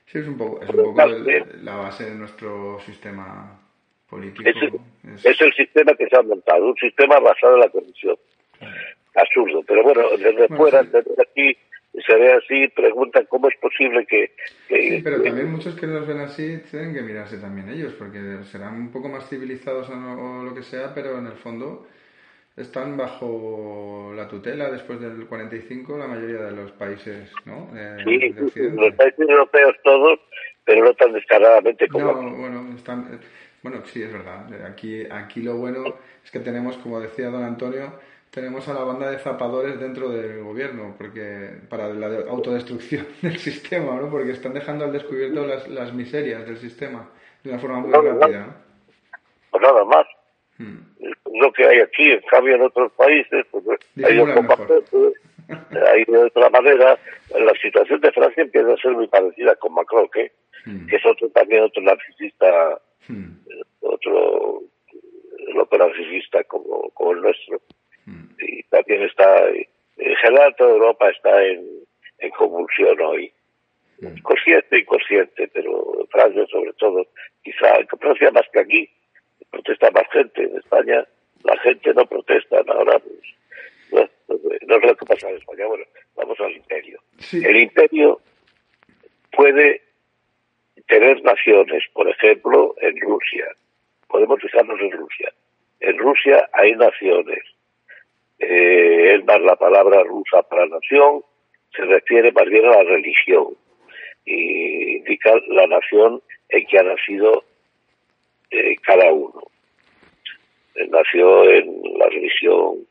Sí, es un poco, es un poco el, la base de nuestro sistema político. Es el, es el, sistema que se ha montado, un sistema basado en la corrupción. Absurdo. Pero bueno, desde fuera, desde aquí, se ve así, preguntan cómo es posible que... sí, pero también muchos que los ven así tienen que mirarse también ellos, porque serán un poco más civilizados o, lo que sea, pero en el fondo están bajo la tutela después del 45 la mayoría de los países ¿no? sí, los países europeos todos, pero no tan descaradamente como... No, bueno, están, bueno, sí, es verdad. Aquí, aquí lo bueno es que tenemos, como decía don Antonio, tenemos a la banda de zapadores dentro del gobierno, porque para la autodestrucción del sistema, ¿no? Porque están dejando al descubierto las, las miserias del sistema de una forma muy rápida, ¿no? Pues nada más. Hmm. Lo que hay aquí, en cambio en otros países, pues hay, hay de otra manera. La situación de Francia empieza a ser muy parecida con Macron, que, hmm. que es otro también otro narcisista, hmm. otro loco narcisista como, como el nuestro y también está, en general toda Europa está en, en convulsión hoy. Consciente, inconsciente, pero Francia sobre todo, quizá en Francia más que aquí, protesta más gente. En España la gente no protesta, ahora pues, no, sé lo que pasa en España. Bueno, vamos al imperio. El imperio puede tener naciones, por ejemplo, en Rusia. Podemos fijarnos en Rusia. En Rusia hay naciones eh, es más la palabra rusa para nación, se refiere más bien a la religión y indica la nación en que ha nacido eh, cada uno. Eh, nació en la religión,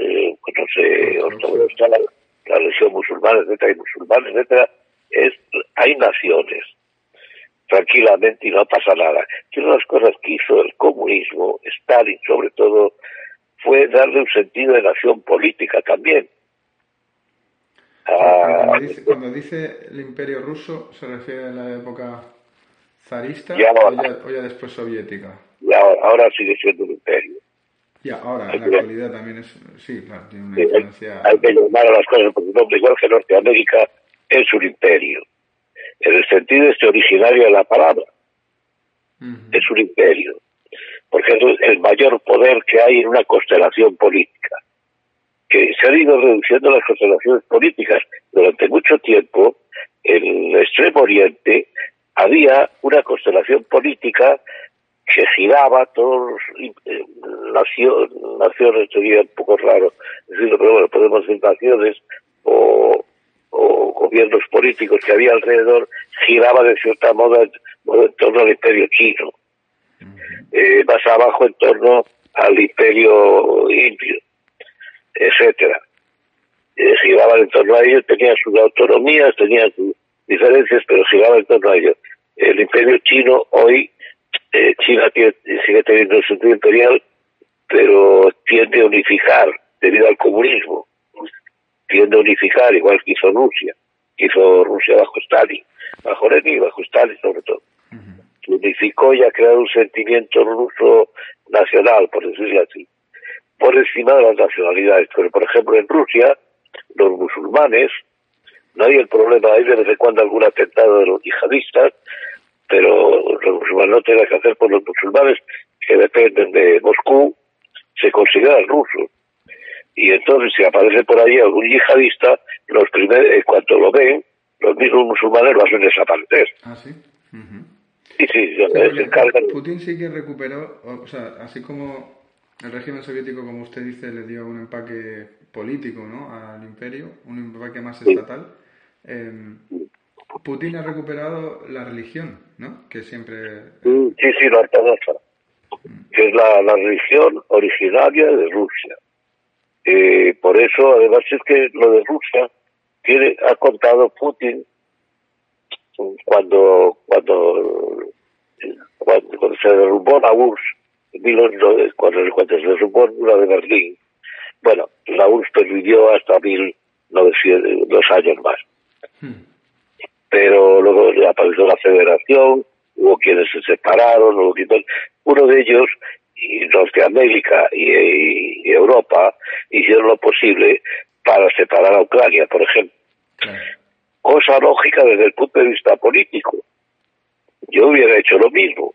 eh, pues no sé, ortodoxa, la, la, religión musulmana, etcétera, y musulmanes, etcétera. Es, hay naciones tranquilamente y no pasa nada. Que una de las cosas que hizo el comunismo, Stalin sobre todo, fue darle un sentido de nación política también. Ah, cuando, dice, el imperio ruso, ¿se refiere a la época zarista o, ya, después soviética? Y ahora, sigue siendo un imperio. Ya, ahora, en la actualidad también es, sí, claro, tiene una influencia... Hay que llamar a las cosas por su nombre, igual que Norteamérica es un imperio. En el sentido este originario de la palabra. Es un imperio porque es el mayor poder que hay en una constelación política. Que se han ido reduciendo las constelaciones políticas. Durante mucho tiempo, en el Extremo Oriente había una constelación política que giraba todos eh, naciones, sería un poco raro decirlo, pero bueno, podemos decir naciones o, gobiernos políticos que había alrededor, giraba de cierta modo en torno al imperio chino eh, más abajo en torno al imperio indio, etcétera. Eh, giraban en torno a ellos, tenían sus autonomías, tenían sus diferencias, pero giraban en torno a ellos. El imperio chino hoy, eh, China sigue teniendo el sentido imperial, pero tiende a unificar debido al comunismo. A unificar, igual que hizo Rusia, que hizo Rusia bajo Stalin, bajo Lenin y bajo Stalin sobre todo unificó y ha creado un sentimiento ruso nacional, por decirlo así, por encima de las nacionalidades. Pero, por ejemplo, en Rusia, los musulmanes, no hay el problema, hay de vez en cuando algún atentado de los yihadistas, pero los musulmanes no tienen que hacer por los musulmanes que dependen de Moscú, se consideran rusos. Y entonces, si aparece por ahí algún yihadista, los primeros, en cuanto lo ven, los mismos musulmanes lo hacen desaparecer. Ah, sí. Sí, sí, Putin sí que recuperó, o sea, así como el régimen soviético, como usted dice, le dio un empaque político ¿no? al imperio, un empaque más estatal. Em, Putin ha recuperado la religión, ¿no? Que siempre... Sí, sí, la ortodoxa, que es la, religión originaria de Rusia. Eh, por eso, además, es que lo de Rusia tiene, ha contado Putin cuando cuando cuando, se derrumbó la URSS, cuando, cuando se derrumbó la de Berlín, bueno, la URSS pervivió hsta 1900, dos años más. Hmm. Pero luego apareció la federación, hubo quienes se separaron, hubo quienes, uno de ellos, y Norteamérica y, y, Europa, hicieron lo posible para separar a Ucrania, por ejemplo. cosa lógica desde el punto de vista político. Yo hubiera hecho lo mismo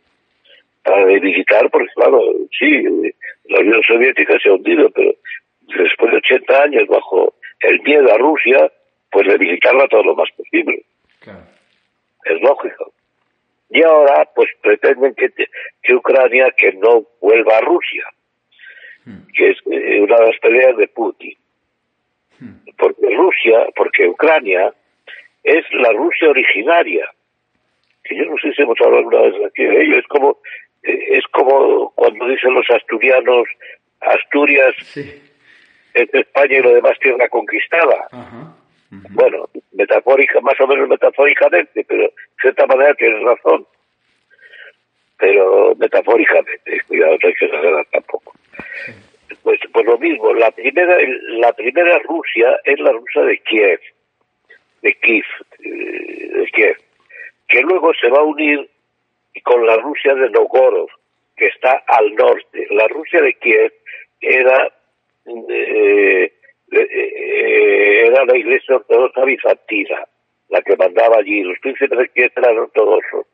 para debilitar, porque claro, sí, la Unión Soviética se ha hundido, pero después de 80 años bajo el miedo a Rusia, pues debilitarla todo lo más posible. Es lógico. Y ahora, pues pretenden que, que Ucrania que no vuelva a Rusia, hmm. que es eh, una de las peleas de Putin. Hmm. Porque Rusia, porque Ucrania es la Rusia originaria, que yo no sé si hemos hablado alguna vez aquí de ello, es como, eh, es como cuando dicen los asturianos, Asturias es España y lo demás tierra conquistada. Bueno, metafórica, más o menos metafóricamente, pero de cierta manera tienes razón. Pero metafóricamente, cuidado, no hay que exagerar tampoco. Pues, pues lo mismo, la primera, la primera Rusia es la Rusia de Kiev, de Kiev, eh, de Kiev, que luego se va a unir con la Rusia de Novgorod, que está al norte. La Rusia de Kiev era eh, era la iglesia ortodoxa bizantina la que mandaba allí. Los príncipes Kiev eran ortodoxos.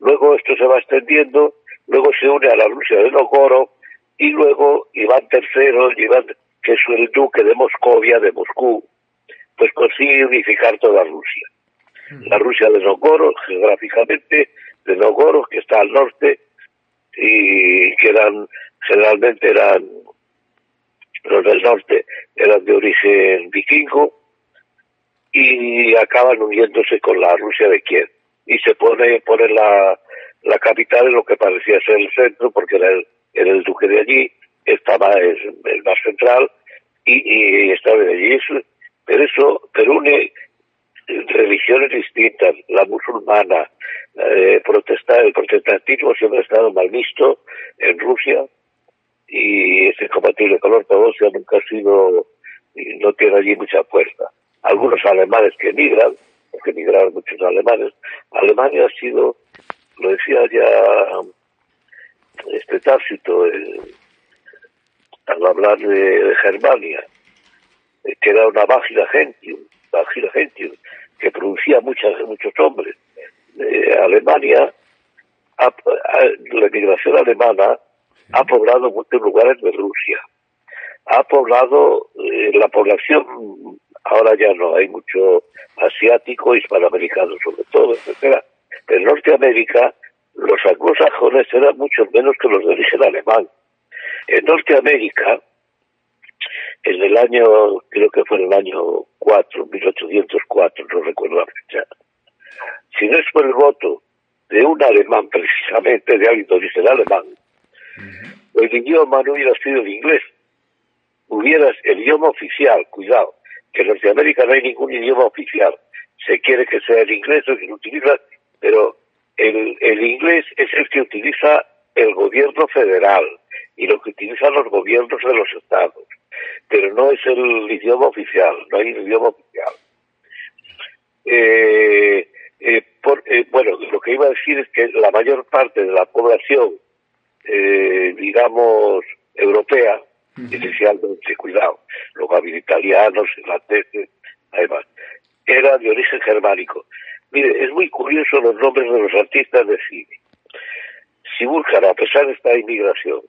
Luego esto se va extendiendo, luego se une a la Rusia de Novgorod y luego Iván III, Iván, que es el duque de Moscovia, de Moscú, pues consigue unificar toda Rusia. La Rusia de Novgorod, geográficamente, de Novgorod, que está al norte, y que eran, generalmente eran los del norte eran de origen vikingo y acaban uniéndose con la Rusia de Kiev. Y se pone pone la, la capital en lo que parecía ser el centro porque era el, el duque de allí estaba el, el más central y, y estaba de allí pero eso pero une religiones distintas la musulmana eh, protestar el protestantismo siempre ha estado mal visto en Rusia y es incompatible ortodoxia, nunca ha sido, no tiene allí mucha fuerza. Algunos alemanes que emigran, porque emigraron muchos alemanes, Alemania ha sido, lo decía ya este Tácito, al hablar de, Germania, eh, que era una bájida gentium, bájida gentium, que producía muchas, muchos hombres. Eh, Alemania, la emigración alemana ha poblado muchos lugares de Rusia. Ha poblado eh, la población, ahora ya no, hay mucho asiático, hispanoamericano sobre todo, etcétera. En Norteamérica, los anglosajones eran mucho menos que los de origen alemán. En Norteamérica, en el año, creo que fue en el año 4, 1804, no recuerdo la fecha, si no es por el voto de un alemán, precisamente de alguien de origen alemán, el idioma no hubiera sido el inglés, hubieras el idioma oficial, cuidado, que en Norteamérica no hay ningún idioma oficial, se quiere que sea el inglés o que lo utiliza, pero el, el inglés es el que utiliza el gobierno federal y lo que utilizan los gobiernos de los estados, pero no es el idioma oficial, no hay un idioma oficial. Eh, eh, eh, bueno, lo que iba a decir es que la mayor parte de la población eh, digamos, europea, especialmente, cuidado, luego había italianos, irlandeses, además, era de origen germánico. Mire, es muy curioso los nombres de los artistas de cine. Si buscan, a pesar de esta inmigración,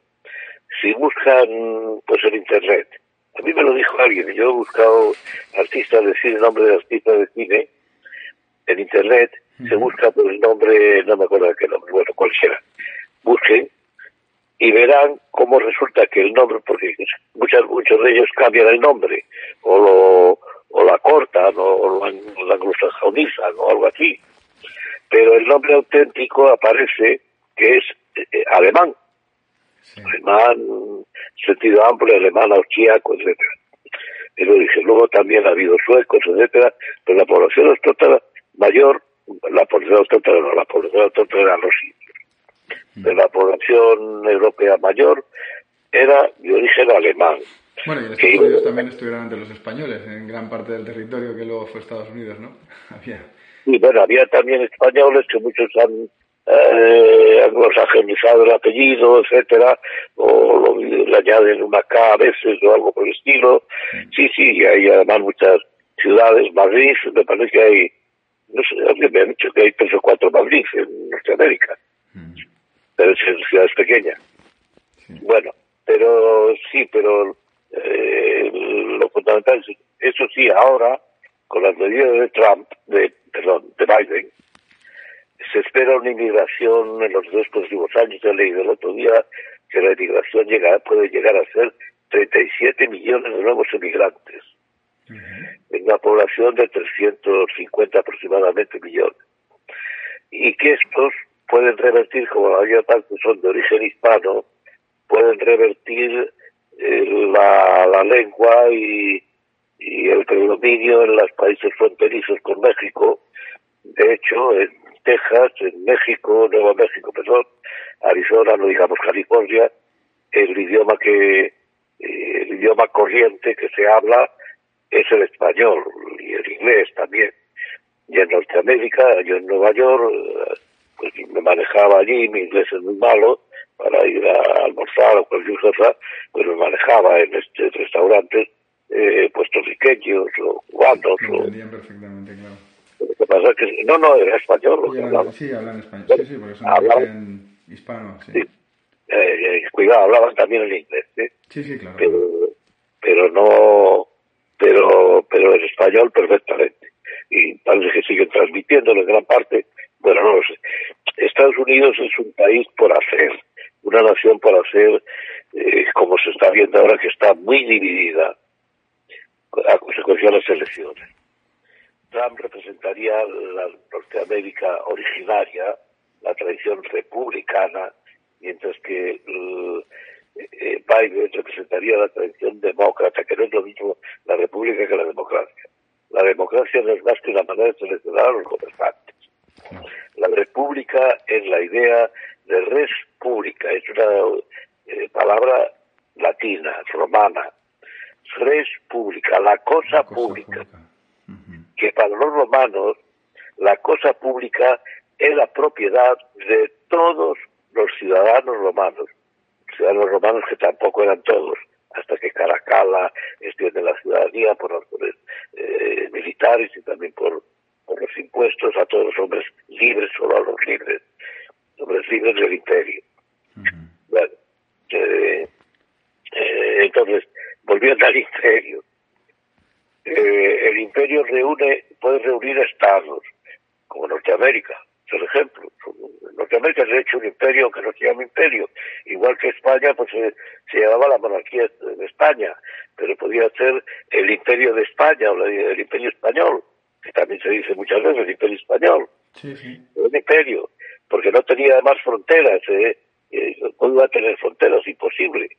si buscan pues en internet, a mí me lo dijo alguien, yo he buscado artistas de cine, nombre de artistas de cine, en internet, se busca por el nombre, no me acuerdo de qué nombre, bueno, cualquiera. Busquen y verán cómo resulta que el nombre, porque muchas, muchos de ellos cambian el nombre, o lo, o la cortan, o, lo, anglosajonizan, o algo así. Pero el nombre auténtico aparece que es eh, alemán. Alemán, sentido amplio, alemán, austriaco, etcétera. Pero dije, luego también ha habido suecos, etcétera, pero la población autóctona mayor, la población autóctona no, la población autóctona eran los de la población europea mayor era de origen alemán. Bueno, y en Estados Unidos también estuvieron entre los españoles, en gran parte del territorio que luego fue Estados Unidos, ¿no? había. Y bueno, había también españoles que muchos han eh, anglosajonizado el apellido, etcétera, o le añaden una K a veces o algo por el estilo. Sí, sí, y hay además muchas ciudades, Madrid, me parece que hay, no sé, alguien me ha dicho que hay tres o cuatro Madrid en Norteamérica, mm. Pero es en ciudades pequeñas. Bueno, pero sí, pero eh, lo fundamental es, eso sí, ahora, con las medidas de Trump, de, perdón, de Biden, se espera una inmigración en los dos próximos años. He leído el otro día que la inmigración llega, puede llegar a ser 37 millones de nuevos emigrantes en una población de 350 aproximadamente millones. Y que estos pueden revertir, como mayor parte son de origen hispano, pueden revertir eh, la, lengua y, y el predominio en los países fronterizos con México. De hecho, en Texas, en México, Nuevo México, perdón, Arizona, no digamos California, el idioma que eh, el idioma corriente que se habla es el español y el inglés también. Y en Norteamérica, yo en Nueva York, pues me manejaba allí, mi inglés es muy malo, para ir a almorzar o cualquier cosa, pues me manejaba en este restaurantes eh, puertorriqueños o cubanos. o... perfectamente, claro. Lo que pasa es que, no, no, era español. Sí, hablan, sí, hablan español, sí, sí, porque son hablaban, hispano, sí. sí. Eh, cuidado, hablaban también el inglés, ¿eh? Sí, sí, claro. Pero, pero no, pero, pero en español perfectamente. Y parece que siguen transmitiéndolo en gran parte. Bueno, no lo sé. Estados Unidos es un país por hacer, una nación por hacer, eh, como se está viendo ahora, que está muy dividida a consecuencia de las elecciones. Trump representaría la Norteamérica originaria, la tradición republicana, mientras que eh, Biden representaría la tradición demócrata, que no es lo mismo la república que la democracia. La democracia no es más que una manera de seleccionar a los gobernantes. La república es la idea de res pública, es una eh, palabra latina, romana. Res pública, la cosa, pública. Que para los romanos la cosa pública es la propiedad de todos los ciudadanos romanos ciudadanos romanos que tampoco eran todos, hasta que Caracalla extiende la ciudadanía por razones eh, militares y también por, por los impuestos a todos los hombres libres, solo a los libres, hombres libres del imperio. Bueno, eh, eh, entonces, volviendo al imperio, el imperio reúne, puede reunir estados, como Norteamérica, por ejemplo. Norteamérica se ha hecho un imperio que no se llama imperio. Igual que España, pues se, llamaba la monarquía de España, pero podía ser el imperio de España o el imperio español, que también se dice muchas veces el imperio español. Sí, sí. Un imperio, porque no tenía además fronteras. ¿eh? eh ¿Cómo iba a tener fronteras? Imposible.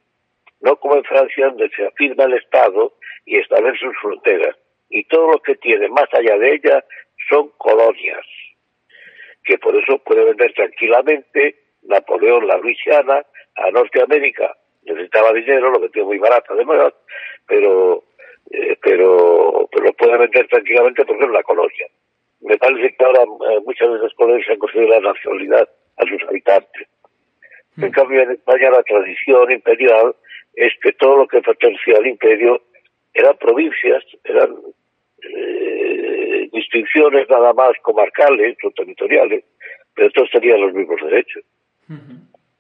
No como en Francia, donde se afirma el Estado y establece sus fronteras. Y todo lo que tiene más allá de ella son colonias que por eso puede vender tranquilamente Napoleón la Luisiana a Norteamérica. Necesitaba dinero, lo metió muy barato además, pero, eh, pero, pero lo puede vender tranquilamente porque es la colonia. Me parece que ahora eh, muchas de esas colonias han construido la nacionalidad a sus habitantes. En mm. cambio, en España la tradición imperial es que todo lo que pertenecía al imperio eran provincias, eran eh, distinciones nada más comarcales o territoriales, pero todos tenían los mismos derechos.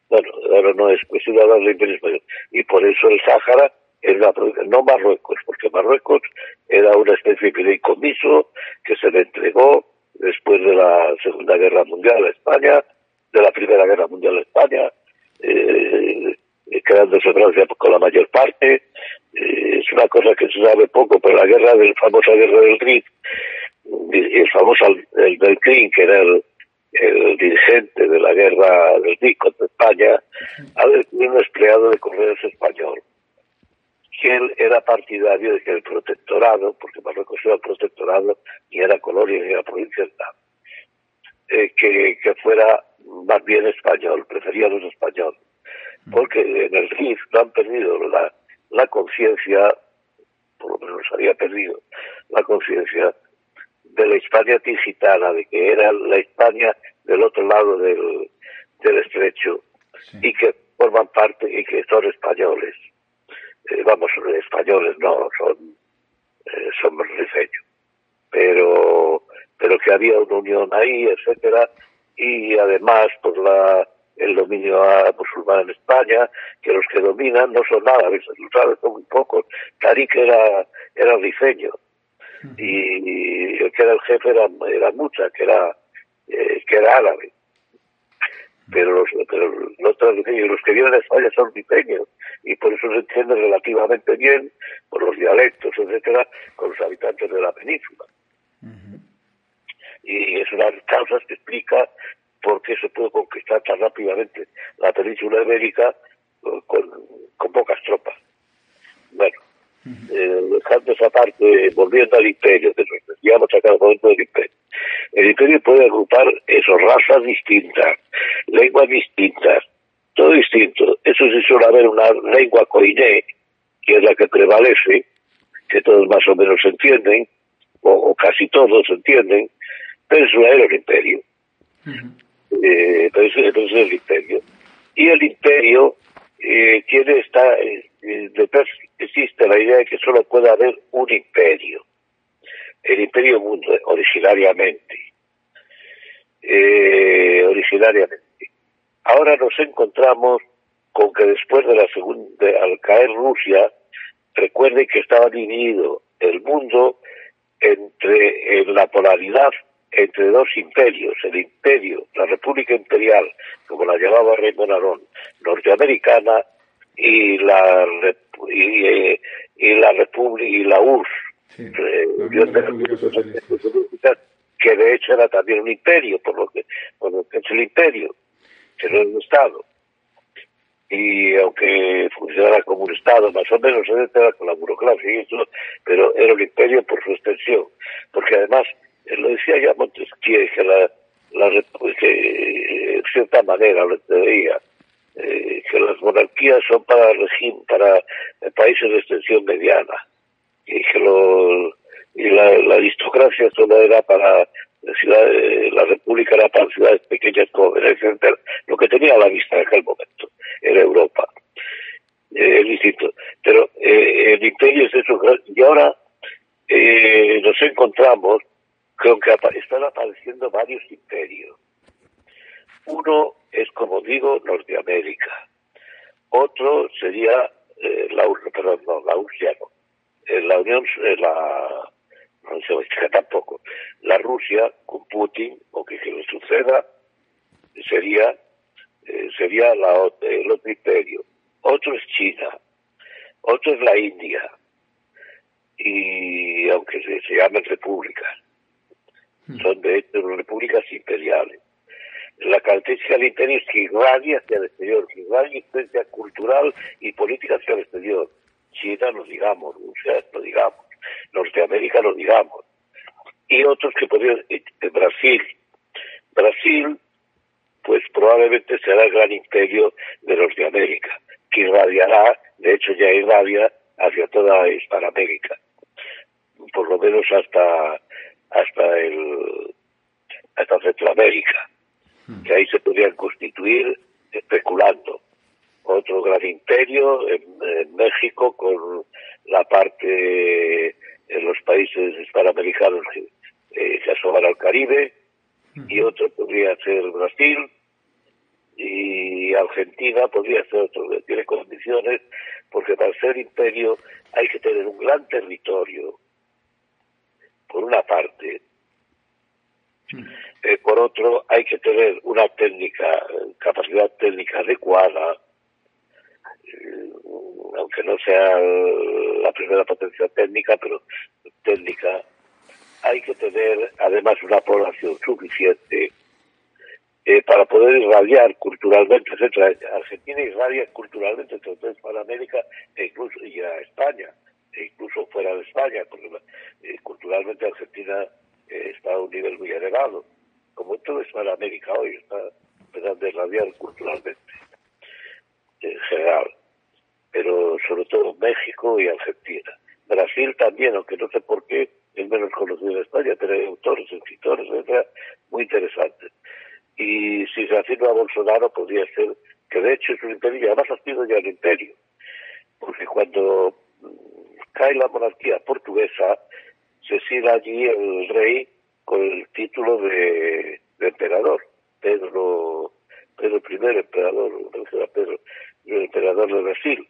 Bueno, ahora no es cuestión de hablar del Imperio Español. Y por eso el Sáhara es la no Marruecos, porque Marruecos era una especie de fideicomiso que se le entregó después de la Segunda Guerra Mundial a España, de la Primera Guerra Mundial a España, eh, quedándose Francia con la mayor parte, eh, es una cosa que se sabe poco, pero la guerra del famosa guerra del Rif, el famoso el del Krim, que era el, dirigente de la guerra del Rif contra España, ha un empleado de correos español, que él era partidario de que el protectorado, porque Marruecos era protectorado, ni era colonia ni era provincia, eh, que, que fuera más bien español, prefería los españoles, porque en el RIF no han perdido la la conciencia, por lo menos había perdido la conciencia de la España ticitana, de que era la España del otro lado del, del estrecho y que forman parte y que son españoles. Eh, vamos, españoles no, son, eh, son rifeños. pero pero que había una unión ahí, etcétera, y además por la el dominio musulmán en España, que los que dominan no son nada, lo sabes, son muy pocos. Tariq era, era rifeño, y, el que era el jefe era, era Mucha, que era, eh, que era árabe. Pero los, pero los, los que viven en España son rifeños, y por eso se entiende relativamente bien, por los dialectos, etcétera, con los habitantes de la península. Y es una de las causas que explica por qué se puede conquistar tan rápidamente la península ibérica eh, con, con pocas tropas. Bueno, eh, dejando esa parte, volviendo al imperio, que nos a cada momento del imperio. El imperio puede agrupar esas razas distintas, lenguas distintas, todo distinto. Eso sí suele haber una lengua coiné, que es la que prevalece, que todos más o menos entienden, o, casi todos entienden, pero eso era el imperio. Eh, pero, eso, es el imperio. Y el imperio eh, tiene esta, eh, existe la idea de que solo puede haber un imperio. El imperio mundo, originariamente. originariamente. Ahora nos encontramos con que después de la segunda, al caer Rusia, recuerden que estaba dividido el mundo entre en la polaridad entre dos imperios, el imperio, la República Imperial, como la llamaba Raymond Aron, norteamericana, y la y, eh, y la República y la URSS, que de hecho era también un imperio, por lo que, por lo que es el imperio, que no es un Estado. Y aunque funcionara como un Estado, más o menos, era con la burocracia y eso, pero era un imperio por su extensión, porque además lo decía ya Montesquieu, que la, la que, en cierta manera lo veía, eh, que las monarquías son para para países de extensión mediana, y que lo, y la, aristocracia solo era para ciudades, la república era para ciudades pequeñas como Venecia, lo que tenía a la vista en aquel momento era Europa. Eh, es distinto. Pero eh, el imperio es eso. Y ahora eh, nos encontramos creo que están apareciendo varios imperios. Uno es, como digo, Norteamérica. Otro sería eh, la, perdón, no, la Rusia no. Eh, la Unión, eh, la, no se tampoco. La Rusia con Putin, o que, que le suceda, sería, sería la, el otro imperio. Otro es China. Otro es la India. Y aunque se, se llamen repúblicas Mm. son de hecho repúblicas imperiales. La característica del imperio es que irradia hacia el exterior, que irradia influencia cultural y política hacia el exterior. China lo digamos, Rusia lo digamos, Norteamérica lo digamos. Y otros que podrían, eh, Brasil. Brasil, pues probablemente será el gran imperio de Norteamérica, que irradiará, de hecho ya irradia hacia toda Hispanoamérica, por lo menos hasta hasta el hasta Centroamérica, que ahí se podrían constituir especulando. Otro gran imperio en, México con la parte en los países hispanoamericanos que eh, se asoman al Caribe, y otro podría ser Brasil, y Argentina podría ser otro que tiene condiciones, porque para ser imperio hay que tener un gran territorio, por una parte. Eh, por otro, hay que tener una técnica, capacidad técnica adecuada, eh, aunque no sea la primera potencia técnica, pero técnica. Hay que tener además una población suficiente eh, para poder irradiar culturalmente, etc. Argentina irradia culturalmente entonces para América e incluso y a España e incluso fuera de España, porque culturalmente Argentina está a un nivel muy elevado, como todo América hoy, está empezando a irradiar culturalmente, en general, pero sobre todo México y Argentina. Brasil también, aunque no sé por qué, es menos conocido en España, pero hay autores, escritores, etcétera, muy interesantes. Y si se afirma a Bolsonaro, podría ser que de hecho es un imperio, además ha sido ya el imperio, porque cuando cae la monarquía portuguesa, se siga allí el rey con el título de, emperador, Pedro, Pedro I, emperador, Pedro, el emperador de Brasil.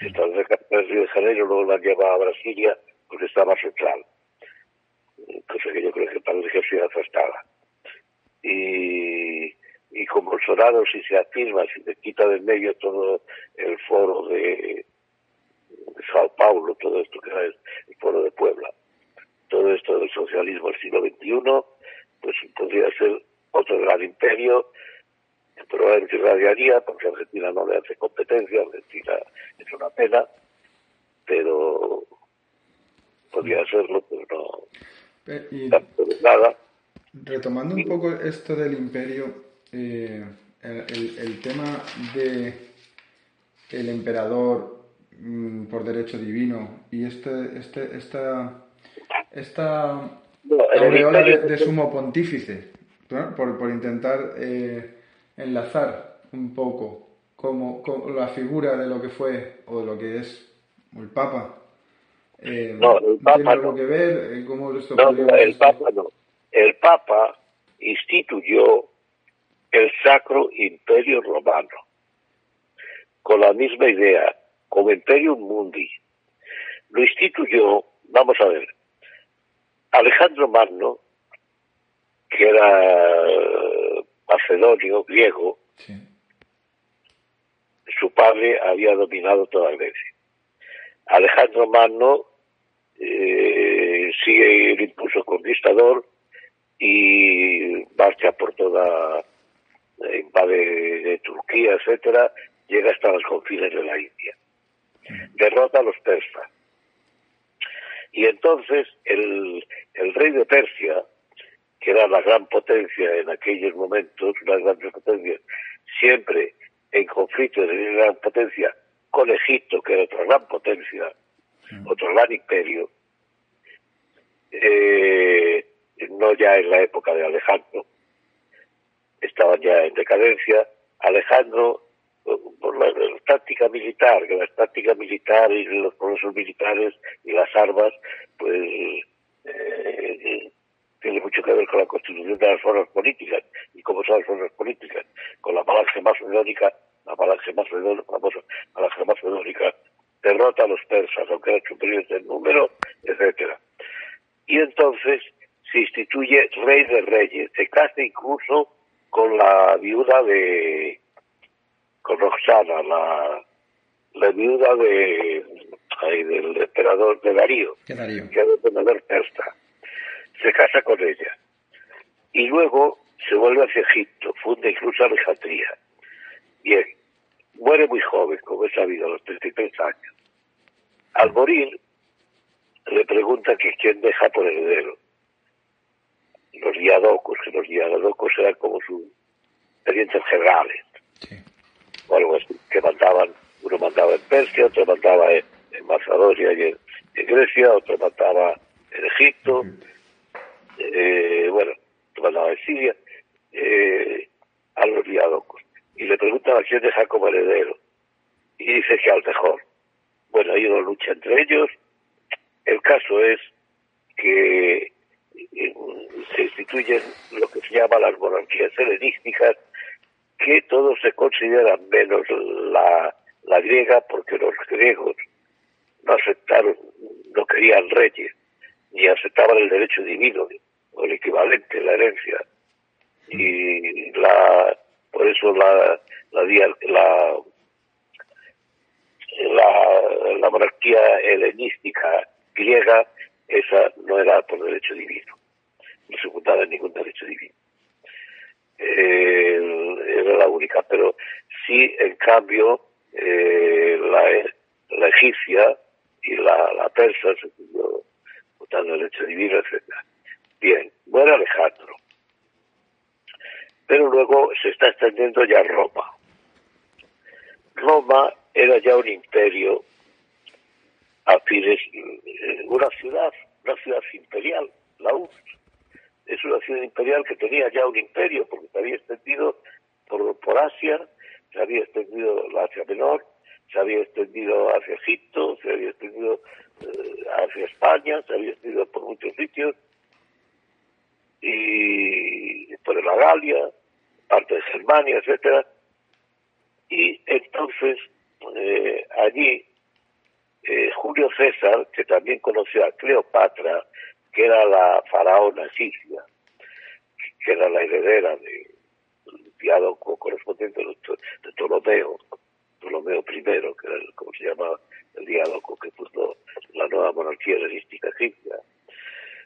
Estaba cerca de Río de Janeiro, luego la lleva a Brasilia porque está más central, cosa que yo creo que para el ejército afastada. Y, y con Bolsonaro, si se afirma, si se quita del medio todo el foro de, Sao Paulo, todo esto que era el, foro de Puebla, todo esto del socialismo del siglo XXI, pues podría ser otro gran imperio que probablemente radiaría, porque Argentina no le hace competencia, Argentina es una pena, pero podría hacerlo, pero no. nada. Retomando un poco esto del imperio, eh, el, el, tema de el emperador mm, por derecho divino y este, este, esta, esta aureola de, sumo pontífice, por, por, intentar eh, enlazar un poco como, la figura de lo que fue o de lo que es el Papa. Eh, no, el Papa no. que ver? Eh, ¿Cómo esto no, el Papa no. El Papa instituyó el Sacro Imperio Romano, con la misma idea, como Imperium Mundi. Lo instituyó, vamos a ver, Alejandro Magno, que era eh, macedonio, griego, su padre había dominado toda Grecia. Alejandro Magno eh, sigue el impulso conquistador y marcha por toda invade de Turquía, etcétera, llega hasta los confines de la India. Derrota a los persas. Y entonces el, el rey de Persia, que era la gran potencia en aquellos momentos, una gran potencia, siempre en conflicto de gran potencia con Egipto, que era otra gran potencia, otro gran imperio, eh, no ya en la época de Alejandro, estaban ya en decadencia. Alejandro, por la, táctica militar, que la táctica militar y los procesos militares y las armas, pues eh, tiene mucho que ver con la constitución de las fuerzas políticas. ¿Y cómo son las fuerzas políticas? Con la falange macedónica, la falange macedónica, famosa falange macedónica, derrota a los persas, aunque eran superiores en número, etcétera. Y entonces se instituye rey de reyes, se casa incluso con la viuda de, la, la viuda de, del emperador de Darío, que Darío? que era emperador persa. Se casa con ella. Y luego se vuelve hacia Egipto, funda incluso Alejandría. Bien, muere muy joven, como es sabido, a los 33 años. Al morir, le pregunta que quién deja por heredero los diadocos, que los diadocos eran como sus experiencias generales, o algo así, que mandaban, uno mandaba en Persia, otro mandaba en, Macedonia y en, Grecia, otro mandaba en Egipto, eh, bueno, otro mandaba en Siria, eh, a los diadocos. Y le preguntan a quién deja como heredero. Y dice que al mejor. Bueno, hay una lucha entre ellos. El caso es que se instituyen lo que se llama las monarquías helenísticas, que todos se consideran menos la, griega porque los griegos no aceptaron, no querían reyes, ni aceptaban el derecho divino o el equivalente, la herencia. Y la, por eso la, la, la, la, la monarquía helenística griega esa no era por derecho divino, no se juntaba ningún derecho divino. Era la única, pero sí, en cambio, eh, la, la, egipcia y la, la persa se siguió votando derecho divino, etc. Bien, muere Alejandro. Pero luego se está extendiendo ya Roma. Roma era ya un imperio a fines, eh, una ciudad, una ciudad imperial, la URSS. Es una ciudad imperial que tenía ya un imperio, porque se había extendido por, Asia, se había extendido la Asia Menor, se había extendido hacia Egipto, se había extendido eh, hacia España España, se había extendido por muchos sitios, y por la Galia, parte de Germania, etcétera. Y entonces eh, allí eh, Julio César, que también conoció a Cleopatra, que era la faraona egipcia, que era la heredera del diálogo correspondiente de Ptolomeo, Ptolomeo I, que era como se llama el diálogo que puso la nueva monarquía helenística egipcia,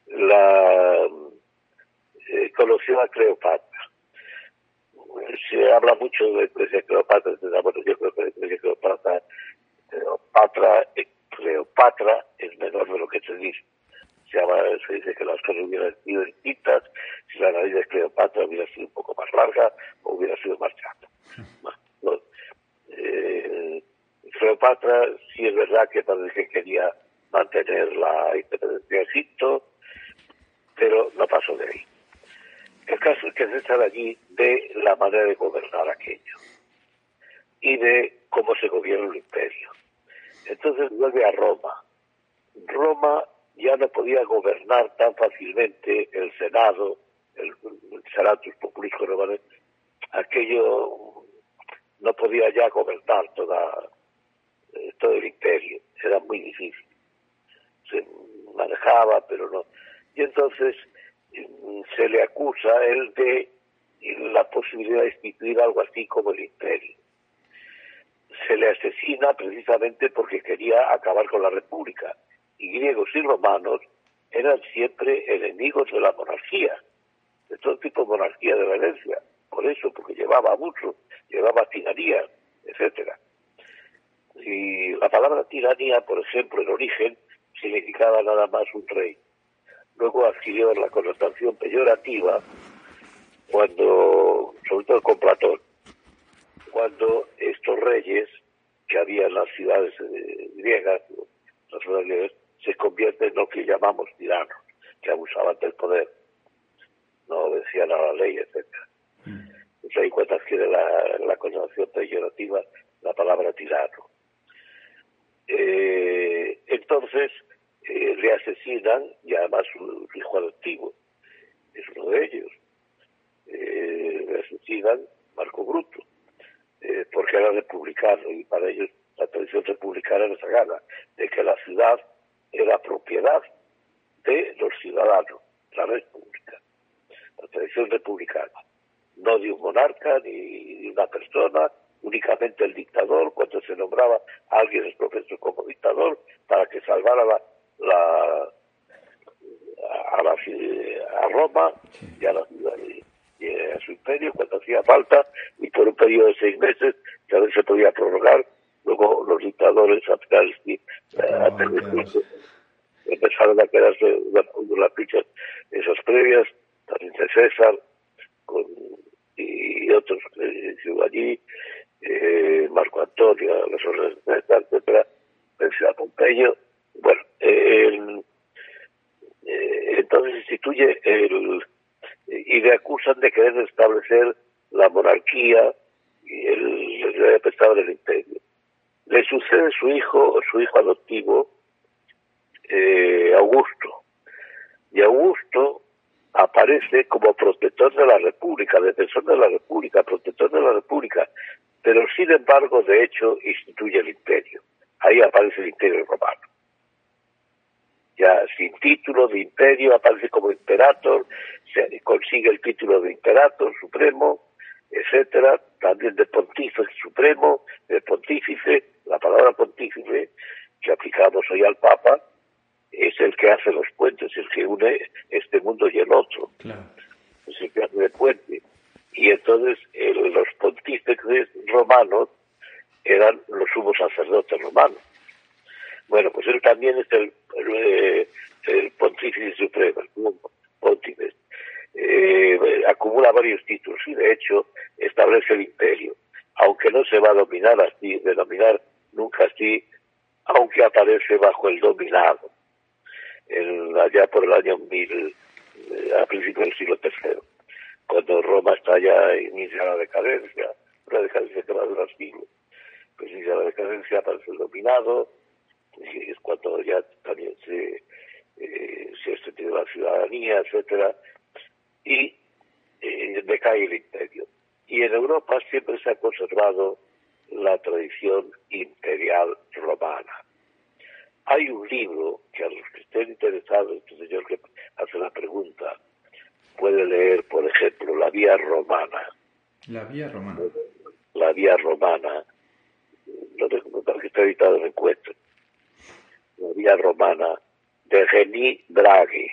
la eh, conoció a Cleopatra. Se habla mucho de, de Cleopatra, bueno, yo creo que de Cleopatra, Cleopatra, Cleopatra es menor de lo que se dice. Se, llama, se dice que las cosas hubieran sido distintas si la nariz de Cleopatra hubiera sido un poco más larga o hubiera sido más chata. Eh, Cleopatra sí es verdad que parece que quería mantener la independencia de Egipto, pero no pasó de ahí. El caso es que César allí de la manera de gobernar aquello y de cómo se gobierna el imperio. Entonces vuelve a Roma. Roma ya no podía gobernar tan fácilmente el Senado, el, el Senatus Populis Romano, aquello no podía ya gobernar toda, eh, todo el imperio, era muy difícil. Se manejaba, pero no. Y entonces se le acusa a él de la posibilidad de instituir algo así como el imperio. Se le asesina precisamente eh, Augusto. Y Augusto aparece como protector de la República, defensor de la República, protector de la República, pero sin embargo, de hecho, instituye el imperio. Ahí aparece el imperio romano ya sin título de imperio, aparece como imperator, se consigue el título de imperator supremo, etcétera, también de pontífice supremo, de pontífice, la palabra pontífice que aplicamos hoy al Papa, es el que hace los puentes, el que une este mundo y el otro. Es el que hace el puente. Y entonces los pontífices romanos eran los sumos sacerdotes romanos. Bueno, pues él también es el, el, pontífice supremo, el pontífice. Eh, acumula varios títulos y de hecho establece el imperio, aunque no se va a dominar así, denominar nunca así, aunque aparece bajo el dominado, allá por el año 1000, eh, a principios del siglo III, cuando Roma está ya inicia la decadencia, una decadencia que va a durar siglos. Pues inicia la decadencia, aparece el dominado, es cuando ya también se, soberanía, etcétera, y eh, decae el imperio. Y en Europa siempre se ha conservado la tradición imperial romana. Hay un libro que a los que estén interesados, este señor que hace la pregunta, puede leer, por ejemplo, La Vía Romana. La Vía Romana. La Vía Romana, no tengo que está editado en encuentro. La Vía Romana de Remy Draghi.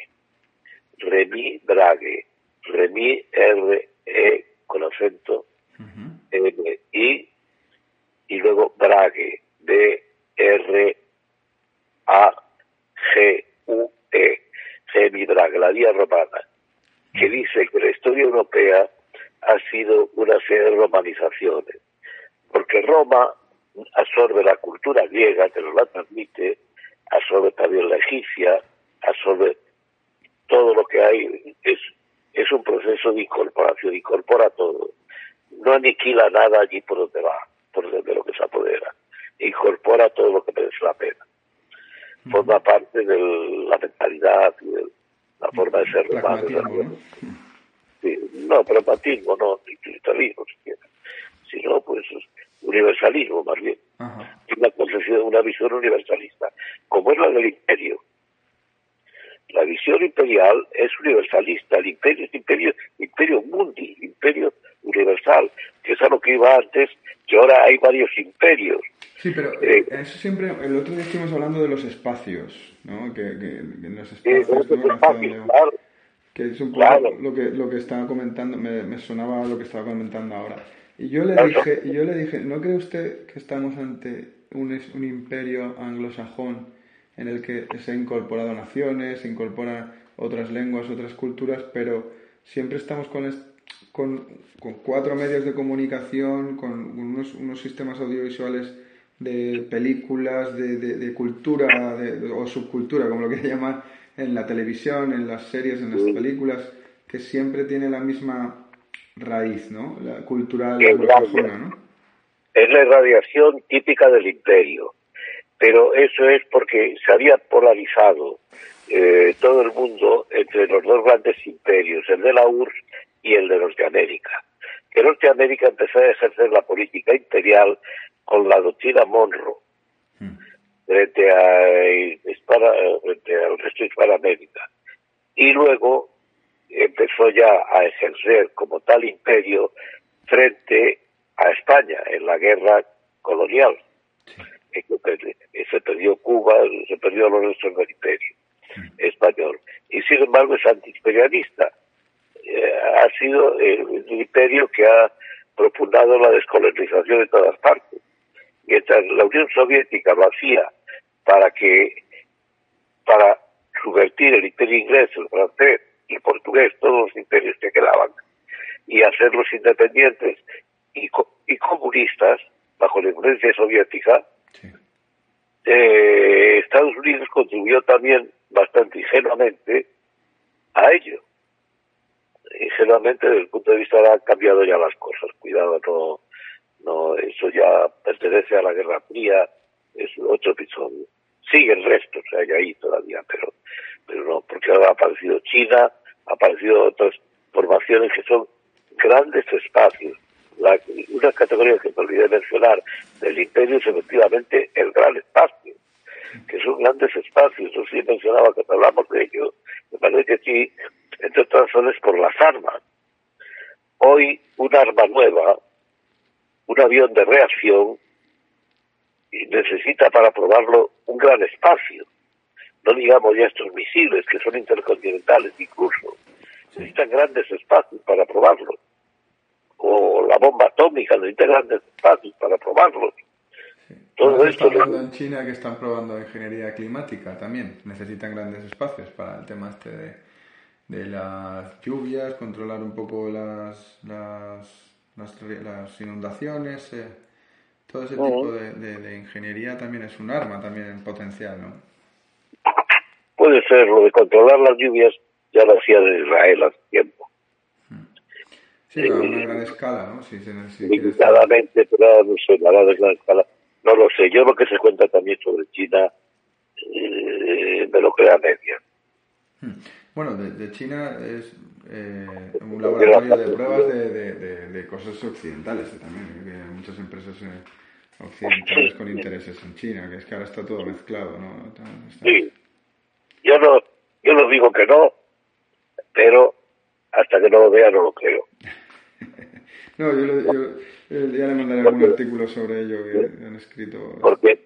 Remy Draghi. Remy R-E con acento M-I y luego Draghi. D-R-A-G-U-E. La Vía Romana que dice que la historia europea ha sido una serie de romanizaciones, porque Roma absorbe la cultura griega, que nos la transmite, absorbe también la egipcia, absorbe todo lo que hay, es, es un proceso de incorporación, incorpora todo, no aniquila nada allí por donde va, por donde lo que se apodera, incorpora todo lo que merece la pena, forma parte de la mentalidad y del la forma de ser humano. ¿no? Sí, no, pragmatismo no, ni cristalismo siquiera, sino pues universalismo más bien. Una concepción, una visión universalista, como es la del imperio. La visión imperial es universalista, el imperio es imperio, imperio mundi, imperio universal, que es a lo que iba antes, que ahora hay varios imperios. Sí, pero eh, eso siempre, el otro día estuvimos hablando de los espacios, ¿no? Que, que, en los espacios, claro. Que es un poco lo que lo que estaba comentando, me, me, sonaba lo que estaba comentando ahora. Y yo le dije, y yo le dije, ¿no cree usted que estamos ante un, un imperio anglosajón en el que se han incorporado naciones, se incorporan otras lenguas, otras culturas, pero siempre estamos con, con, con cuatro medios de comunicación, con unos, unos sistemas audiovisuales de películas, de, de, cultura o subcultura, como lo quieran llamar, en la televisión, en las series, en las películas, que siempre tiene la misma raíz, ¿no? La cultural anglosajona, ¿no? Es la irradiación típica del imperio, pero eso es porque se había polarizado eh, todo el mundo entre los dos grandes imperios, el de la URSS y el de Norteamérica. Que Norteamérica empezó a ejercer la política imperial con la doctrina Monroe hmm. frente, a, frente al resto de Hispanoamérica. Y luego empezó ya a ejercer como tal imperio frente a España en la guerra colonial. Se perdió Cuba, se perdió los restos del imperio hmm. español. Y sin embargo es antiimperialista. Eh, ha sido el imperio que ha propulsado la descolonización de todas partes mientras la Unión Soviética lo hacía para que, para subvertir el imperio inglés, el francés y el portugués, todos los imperios que quedaban, y hacerlos independientes y, y comunistas bajo la influencia soviética, eh, Estados Unidos contribuyó también bastante ingenuamente a ello. Ingenuamente desde el punto de vista de han cambiado ya las cosas. Cuidado, no, no, eso ya pertenece a la Guerra Fría, es otro episodio. Siguen restos, hay ahí todavía, pero, pero no, porque ahora ha aparecido China, ha aparecido otras formaciones que son grandes espacios. La, una categoría que me olvidé mencionar del imperio es efectivamente el gran espacio, que son grandes espacios. Yo sí mencionaba que hablamos de ello, me parece que sí, entre otras razones por las armas. Hoy un arma nueva, un avión de reacción necesita para probarlo un gran espacio. No digamos ya estos misiles que son intercontinentales incluso. Necesitan grandes espacios para probarlo. O bomba atómica necesita grandes espacios para probarlo. Todo esto está en China que están probando ingeniería climática también. Necesitan grandes espacios para el tema este de, de las lluvias, controlar un poco las, las las, inundaciones, eh, todo ese tipo de, ingeniería también es un arma también en potencial, ¿no? Puede ser, lo de controlar las lluvias ya lo hacía de Israel. Sí, a una gran escala, ¿no? Si se Limitadamente, pero no sé, la gran escala. No lo sé. Yo lo que se cuenta también sobre China eh, me lo crea media. Bueno, de, China es eh, un laboratorio de pruebas de, de, cosas occidentales también, que hay muchas empresas eh, occidentales con intereses en China, que es que ahora está todo mezclado, ¿no? Sí, yo no, yo no digo que no, pero hasta que no lo vea no lo creo. no, yo, yo, ya le mandaré algún artículo sobre ello que han escrito. Porque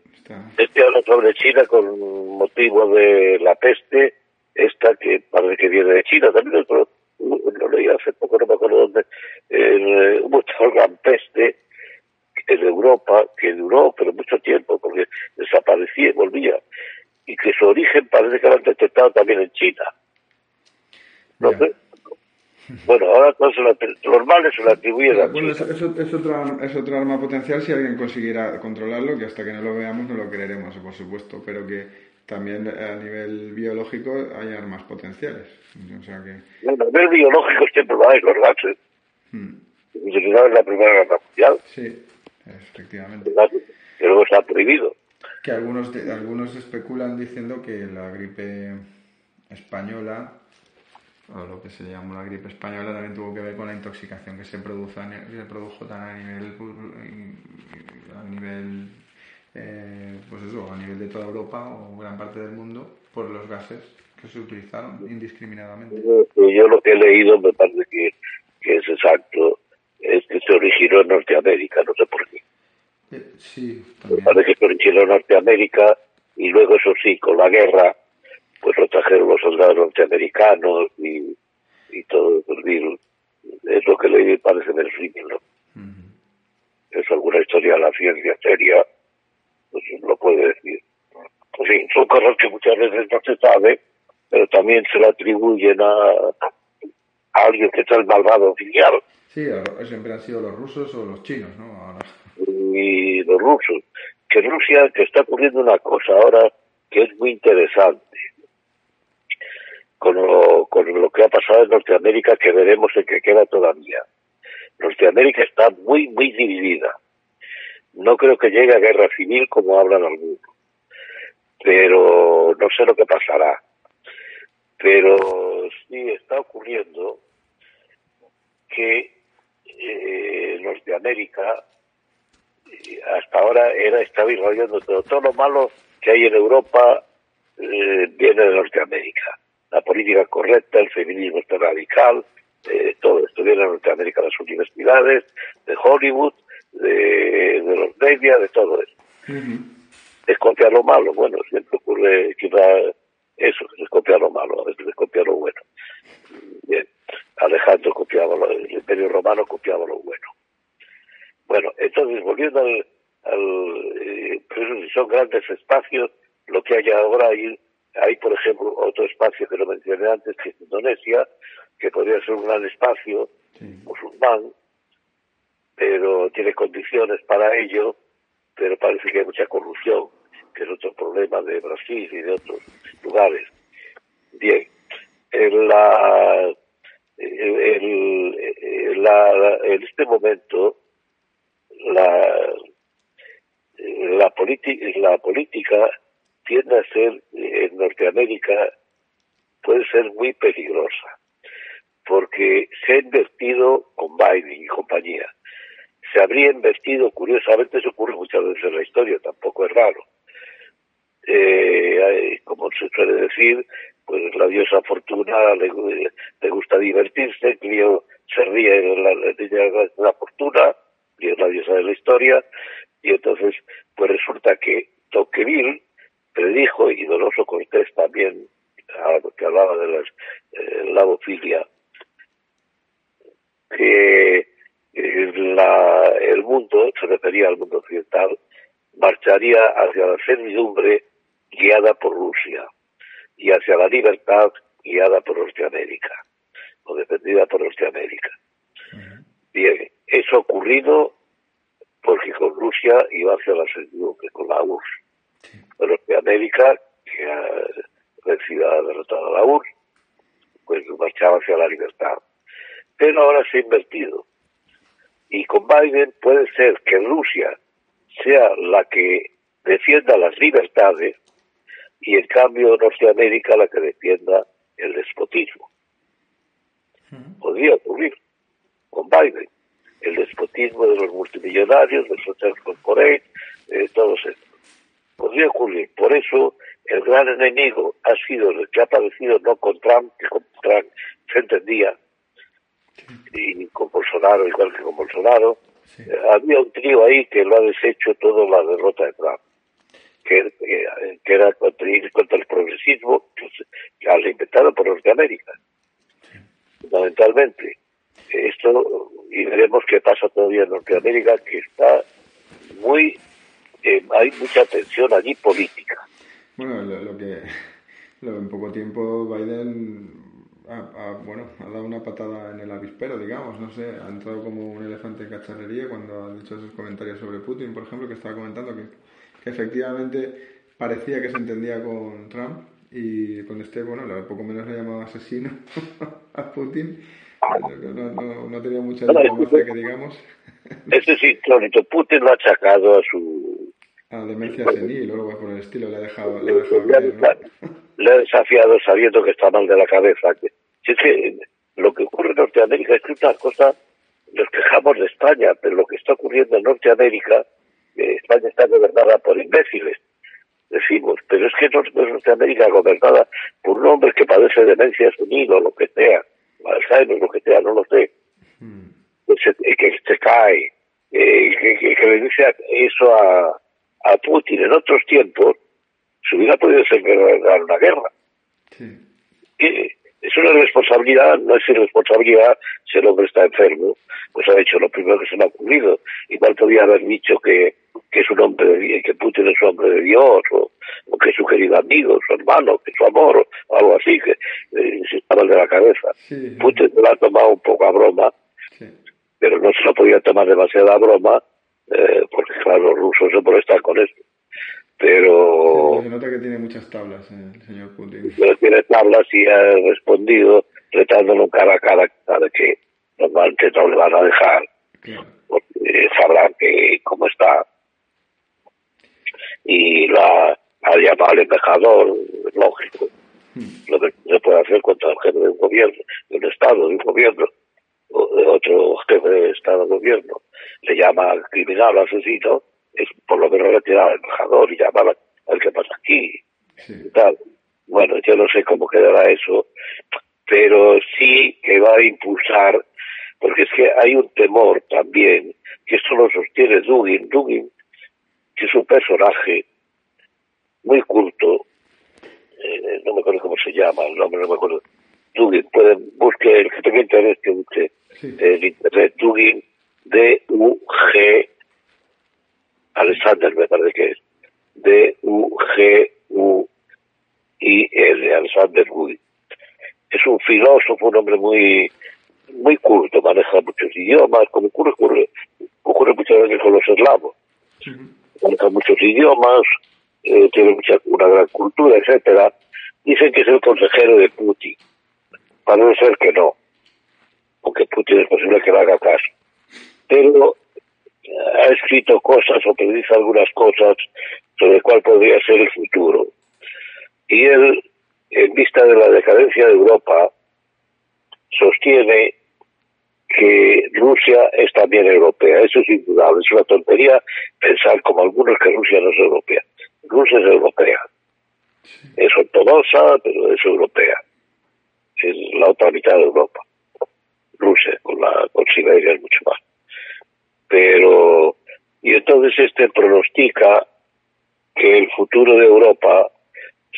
este habla sobre China con motivo de la peste, esta que parece que viene de China también, pero lo leí hace poco, no me acuerdo dónde, eh, hubo esta gran peste en Europa que duró pero mucho tiempo porque desaparecía y volvía y que su origen parece que lo han detectado también en China. Bueno, ahora todos los males se lo atribuyen a Bueno, es, es, otra, es otra arma potencial si alguien consiguiera controlarlo, que hasta que no lo veamos no lo creeremos, por supuesto, pero que también a nivel biológico hay armas potenciales. O sea que... Bueno, a nivel biológico siempre lo hay, los gases. Hmm. Se la Primera Guerra Mundial. Sí, efectivamente. Que luego está prohibido. Que algunos, algunos especulan diciendo que la gripe española o lo que se llamó la gripe española también tuvo que ver con la intoxicación que se, produjo, se produjo tan a nivel a nivel eh, pues eso a nivel de toda Europa o gran parte del mundo por los gases que se utilizaron indiscriminadamente yo lo que he leído me parece que, que es exacto es que se originó en Norteamérica no sé por qué eh, sí también. me parece que se originó en Norteamérica y luego eso sí con la guerra pues lo trajeron los soldados norteamericanos y, y todo el virus. Es lo que le parece del ¿no? Es alguna historia de la ciencia seria, pues lo puede decir. En fin, son cosas que muchas veces no se sabe, pero también se le atribuyen a, a alguien que está el malvado oficial. Sí, siempre han sido los rusos o los chinos, ¿no? Y los rusos. Que Rusia, que está ocurriendo una cosa ahora que es muy interesante con lo, con lo que ha pasado en Norteamérica, que veremos en que queda todavía. Norteamérica está muy, muy dividida. No creo que llegue a guerra civil como hablan algunos, pero no sé lo que pasará. Pero sí está ocurriendo que eh, Norteamérica eh, hasta ahora era estaba irradiando todo, todo lo malo que hay en Europa eh, viene de Norteamérica la política correcta, el feminismo está radical, eh, todo esto viene de Norteamérica, las universidades, de Hollywood, de, los medios, de todo eso. Es copiar lo malo, bueno, siempre ocurre quizá eso, es copiar lo malo, a veces es copiar lo bueno. Bien, Alejandro copiaba, lo, el Imperio Romano copiaba lo bueno. Bueno, entonces, volviendo al, al eh, son grandes espacios, lo que hay ahora hay hay, por ejemplo, otro espacio que lo mencioné antes, que es Indonesia, que podría ser un gran espacio musulmán, pero tiene condiciones para ello, pero parece que hay mucha corrupción, que es otro problema de Brasil y de otros lugares. Bien, en, la, en, la, en este momento, la, la, la política tiende a ser en Norteamérica puede ser muy peligrosa porque se ha invertido con Biden y compañía. Se habría invertido, curiosamente, eso ocurre muchas veces en la historia, tampoco es raro. Eh, como se suele decir, pues la diosa Fortuna le, gusta divertirse, Clio se ríe de la, de la fortuna, y es la diosa de la historia, y entonces, pues resulta que Tocqueville, predijo, y Donoso Cortés también, que hablaba de la eh, lavofilia, que eh, la, el mundo, se refería al mundo occidental, marcharía hacia la servidumbre guiada por Rusia y hacia la libertad guiada por Norteamérica o defendida por Norteamérica. Bien, eso ocurrido porque con Rusia iba hacia la servidumbre, con la URSS de América, que ha vencido, derrotado a la URSS, pues marchaba hacia la libertad. Pero ahora se ha invertido. Y con Biden puede ser que Rusia sea la que defienda las libertades y en cambio Norteamérica la que defienda el despotismo. Podría ocurrir con Biden, el despotismo de los multimillonarios, del social corporate, eh, todos estos. Podría ocurrir. Por eso el gran enemigo ha sido el que ha aparecido no con Trump, que con Trump se entendía, y con Bolsonaro, igual que con Bolsonaro. Eh, había un trío ahí que lo ha deshecho toda la derrota de Trump, que, era contra, contra, el progresismo, que ya lo inventado por Norteamérica, fundamentalmente. Esto, y veremos qué pasa todavía en Norteamérica, que está muy, eh, hay mucha tensión allí política. Bueno, lo, que en poco tiempo Biden ha, bueno, ha dado una patada en el avispero, digamos, no sé, ha entrado como un elefante en cacharrería cuando ha dicho esos comentarios sobre Putin, por ejemplo, que estaba comentando que, efectivamente parecía que se entendía con Trump y con este, bueno, poco menos le llamado asesino a Putin, no, no, tenía mucha diplomacia que digamos. Ese sí, Clonito, Putin lo ha achacado a su a demencia senil o algo por el estilo, le ha dejado, le ha, dejado le ha desafiado sabiendo que está mal de la cabeza. Si es que lo que ocurre en Norteamérica es que una cosa, nos quejamos de España, pero lo que está ocurriendo en Norteamérica, eh, España está gobernada por imbéciles, decimos, pero es que no, es Norteamérica gobernada por un hombre que padece demencia senil o lo que sea, Alzheimer, lo que sea, no lo sé, hmm. que, se, cae, eh, que le dice eso a a Putin en otros tiempos, se hubiera podido ganar una guerra. es una responsabilidad, no es irresponsabilidad si el hombre está enfermo, pues ha hecho lo primero que se me ha ocurrido. Igual podría haber dicho que, que es un hombre de que Putin es un hombre de Dios, o, que es su querido amigo, su hermano, que es su amor, o algo así, que eh, se estaba de la cabeza. Putin lo ha tomado un poco a broma, pero no se lo podía tomar demasiado a broma, eh, porque claro, los rusos se molestan con esto. Pero... se nota que tiene muchas tablas eh, el señor Putin. Pero tiene tablas y ha respondido retándolo cara a cara de que normalmente no le van a dejar. Porque sabrán que cómo está. Y la ha llamado al embajador, lógico. Hmm. Lo que se puede hacer contra el jefe de un gobierno, de un Estado, de un gobierno, otro jefe de Estado de gobierno le llama criminal o asesino, es por lo menos retirar al embajador y llamar al que pasa aquí. tal. Bueno, yo no sé cómo quedará eso, pero sí que va a impulsar, porque es que hay un temor también, que esto lo sostiene Dugin, Dugin, que es un personaje muy culto, eh, no me acuerdo cómo se llama, el nombre no me acuerdo, Dugin, pueden, busque, el que tenga interés que busque en internet, Dugin, D-U-G, Alexander me parece que es, D-U-G-U-I-L, Alexander Wood. Es un filósofo, un hombre muy muy culto, maneja muchos idiomas, como ocurre, ocurre, ocurre muchas veces con los eslavos. Maneja muchos idiomas, eh, tiene mucha, una gran cultura, etcétera. Dicen que es el consejero de Putin. Parece ser que no, aunque Putin es posible que le haga caso pero eh, ha escrito cosas o predice algunas cosas sobre cuál podría ser el futuro. Y él, en vista de la decadencia de Europa, sostiene que Rusia es también europea. Eso es indudable. Es una tontería pensar como algunos que Rusia no es europea. Rusia es europea. Es ortodoxa, pero es europea. Es la otra mitad de Europa. Rusia, con, la, con Siberia es mucho más pero y entonces este pronostica que el futuro de Europa,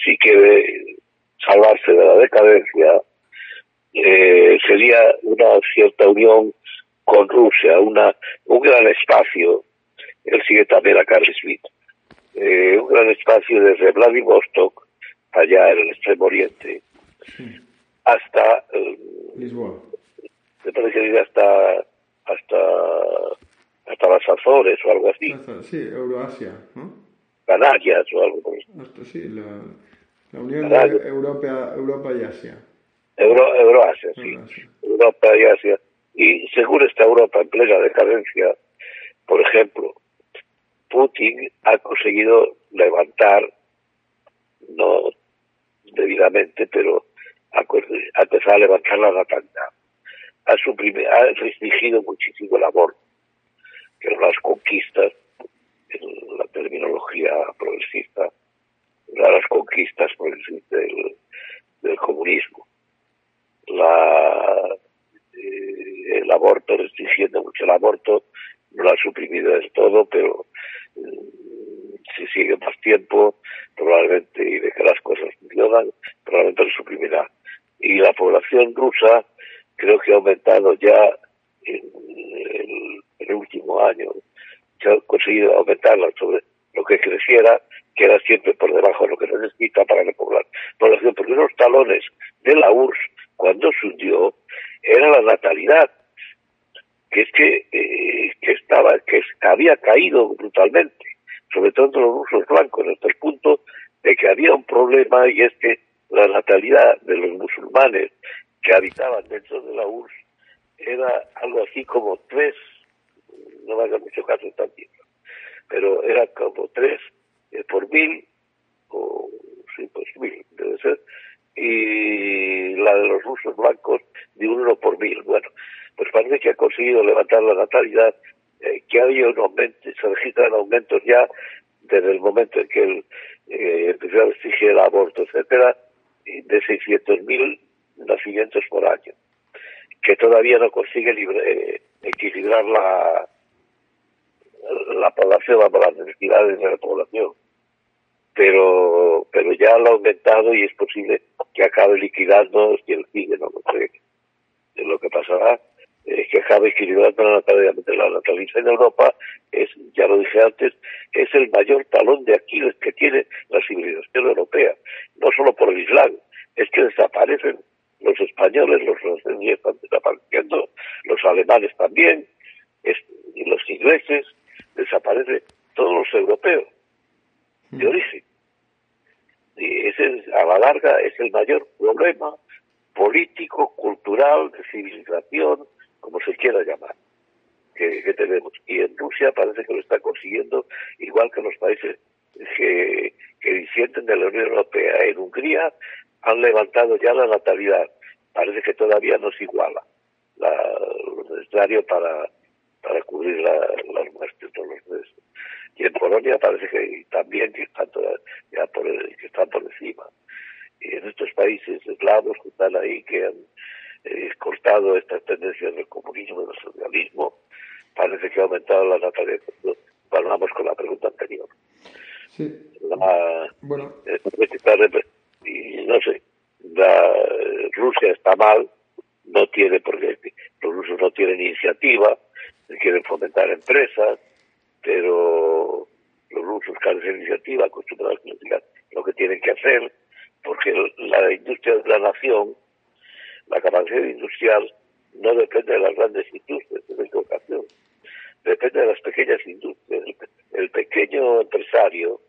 si quiere salvarse de la decadencia, eh, sería una cierta unión con Rusia, una un gran espacio. Él sigue también a Carl Smith, eh, un gran espacio desde Vladivostok, allá en el extremo oriente, hasta eh, Lisboa. Me parece que hasta hasta hasta las Azores o algo así. sí, Euroasia, ¿no? Canarias o algo por Hasta, sí, la, la Unión de Europa, Europa y Asia. Euro, Euroasia, sí. Europa y Asia. Y según esta Europa en plena decadencia, por ejemplo, Putin ha conseguido levantar, no debidamente, pero ha a levantar la natalidad. Ha, suprimido, ha restringido muchísimo el aborto, que las conquistas, en la terminología progresista, las conquistas progresistas del, del comunismo. La, eh, el aborto, restringiendo mucho el aborto, no lo ha suprimido del todo, pero mm, si sigue más tiempo, probablemente, y de que las cosas funcionan, probablemente lo suprimirá. Y la población rusa creo que ha aumentado ya en el, último año, se ha conseguido aumentarla sobre lo que creciera, que era siempre por debajo de lo que se necesita para la población, porque los talones de la URSS, cuando se hundió, era la natalidad, que es que, eh, que estaba, que había caído brutalmente, sobre todo entre los rusos blancos, hasta el punto de que había un problema y es que la natalidad de los musulmanes que habitaban dentro de la URSS era algo así como tres, no me hagan mucho caso también, pero era como tres eh, por mil, o sí, pues mil debe ser, y la de los rusos blancos de uno por mil. Bueno, pues parece que ha conseguido levantar la natalidad, eh, que había un aumento, se registran aumentos ya desde el momento en que él eh, empezó a restringir el aborto, etcétera, de 600.000 nacimientos por año, que todavía no consigue libre, equilibrar la, la población, las necesidades de la población. Pero, pero ya lo ha aumentado y es posible que acabe liquidando si él sigue, no lo sé. Lo que pasará es que acabe equilibrando la natalidad. La natalidad en Europa es, ya lo dije antes, es el mayor talón de Aquiles que tiene la civilización europea. No solo por el Islam, es que desaparecen los españoles, los franceses están desapareciendo, los alemanes también, y los ingleses, desaparecen todos los europeos de mm. origen. Y ese, a la larga, es el mayor problema político, cultural, de civilización, como se quiera llamar, que, tenemos. Y en Rusia parece que lo está consiguiendo, igual que los países que, que disienten de la Unión Europea. En Hungría han levantado ya la natalidad. Parece que todavía no se iguala la, lo necesario para para cubrir las muertes todos los meses. Y en Polonia parece que también que están, ya por, que están por encima. Y en estos países eslavos que están ahí, que han eh, cortado estas tendencias del comunismo y del socialismo, parece que ha aumentado la natalidad. Vamos con la pregunta anterior. Sí. La, bueno. y no sé, la, Rusia está mal, no tiene, porque los rusos no tienen iniciativa, quieren fomentar empresas, pero los rusos carecen de iniciativa, acostumbrados a lo que tienen que hacer, porque la industria de la nación, la capacidad industrial, no depende de las grandes industrias, de la equivocación, depende de las pequeñas industrias. El pequeño empresario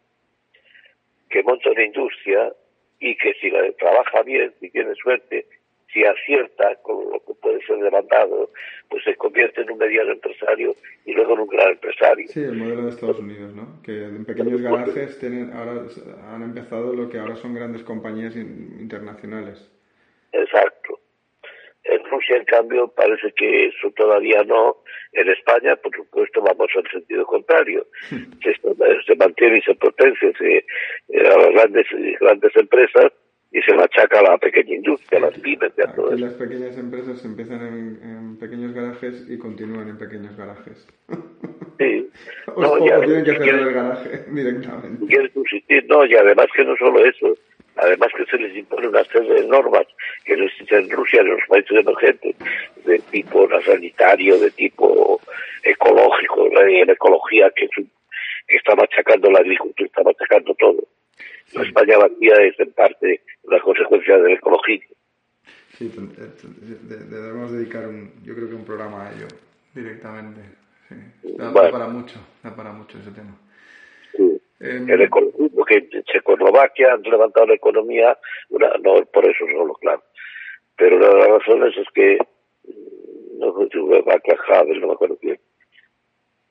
que monta una industria y que si la trabaja bien, si tiene suerte, si acierta con lo que puede ser demandado, pues se convierte en un mediano empresario y luego en un gran empresario. Sí, el modelo de Estados Unidos, ¿no? Que en pequeños garajes tienen, ahora han empezado lo que ahora son grandes compañías internacionales. Exacto. En Rusia, en cambio, parece que eso todavía no. En España, por supuesto, vamos al sentido contrario. se, se, mantiene y se potencia se, eh, a las grandes, grandes empresas y se machaca a la pequeña industria, a las pymes. A Aquí las pequeñas empresas empiezan en, pequeños garajes y continúan en pequeños garajes. Sí. o, no, tienen que cerrar el garaje directamente. Quieren subsistir, no, y además que no solo eso, además que se les impone una serie de normas que no existen en Rusia, en los países emergentes, de tipo sanitario, de tipo ecológico, en ecología que, está machacando la agricultura, está machacando todo. La España vacía es en parte una consecuencia del ecologismo. Sí, debemos dedicar un, yo creo que un programa a ello directamente. Sí. Da, para mucho, da para mucho ese tema. El ecologismo, que Checoslovaquia han levantado la economía, no por eso solo, claro. Pero una de las razones es que, no sé si no me acuerdo quién,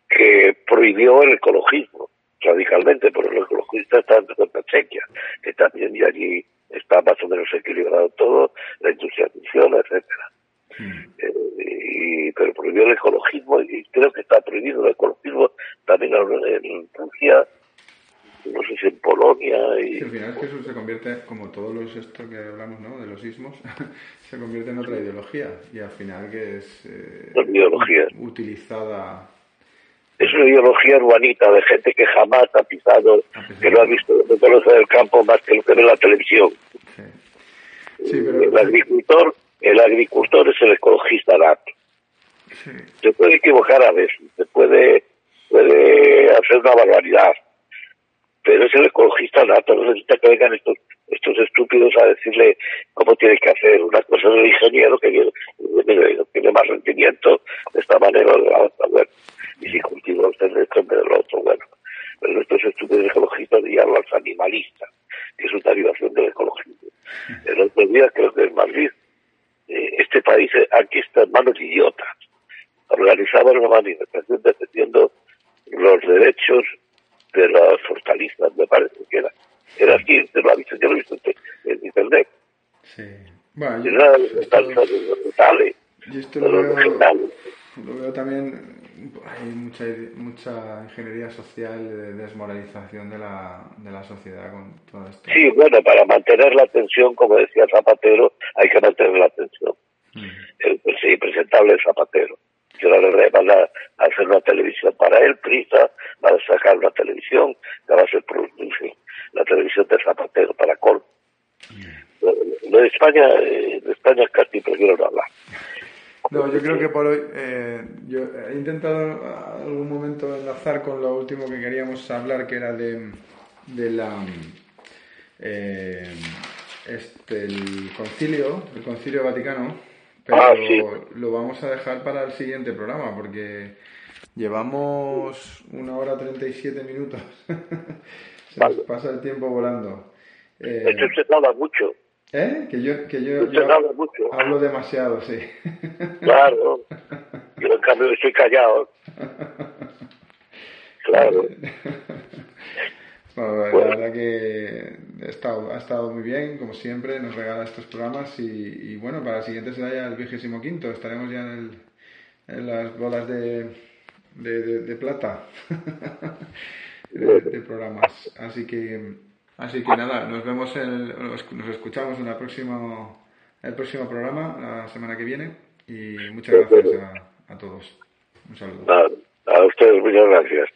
que prohibió el ecologismo radicalmente, porque los ecologistas están en Chequia, que también y allí está más o menos equilibrado todo, la industria funciona, etcétera. Mm. Eh, y, pero prohibió el ecologismo y creo que está prohibido el ecologismo también en Rusia, no sé si en Polonia. Y, al final es que eso se convierte, como todos los esto que hablamos, ¿no? De los sismos, se convierte en otra ideología y al final que es eh, ideología. utilizada es una ideología urbanita de gente que jamás ha pisado, que no ha visto, no conoce del campo más que lo que ve en la televisión. El agricultor, el agricultor es el ecologista nato. Se puede equivocar a veces, se puede, puede hacer una barbaridad, pero es el ecologista nato, no necesita que vengan estos estos estúpidos a decirle cómo tiene que hacer. Una cosa del ingeniero que tiene, más rendimiento de esta manera, bueno, y si cultiva usted esto en vez del otro, bueno. Pero estos estúpidos ecologistas y los animalistas, que es una derivación del ecologismo. El otro día, creo que en Madrid, eh, este país, eh, aquí está en manos de idiotas, organizaban una manifestación defendiendo los derechos de las hortalizas, me parece que era. Era así, te lo ha visto, yo lo he visto en internet. Sí. Bueno, yo, era esto lo veo, lo veo también hay mucha, mucha ingeniería social de desmoralización de la, de la sociedad con todo esto. Sí, bueno, para mantener la atención, como decía Zapatero, hay que mantener la atención. Mm. El, sí, presentable es Zapatero. Que ahora van a hacer una televisión para él, Prisa, va a sacar una televisión que va a ser la televisión de Zapatero para Col. Mm. De España, eh, de España casi prefiero no hablar. No, yo creo que por hoy eh, yo he intentado algún momento enlazar con lo último que queríamos hablar, que era de, de la eh, este el concilio, el concilio vaticano, pero ah, lo vamos a dejar para el siguiente programa porque llevamos una hora treinta y siete minutos. Se nos pasa el tiempo volando. Eh, Esto se tarda mucho. ¿Eh? Que yo, que yo, hablo demasiado, sí. Claro. Yo en cambio estoy callado. Claro. Bueno, la verdad que ha estado, ha estado muy bien, como siempre, nos regala estos programas y, bueno, para el siguiente será ya el vigésimo quinto, estaremos ya en, el, en las bolas de, de, de, plata de programas. Así que Así que nada, nos vemos, el, nos escuchamos en el próximo, el próximo programa, la semana que viene. Y muchas gracias a, a todos. Un saludo. a ustedes, muchas gracias.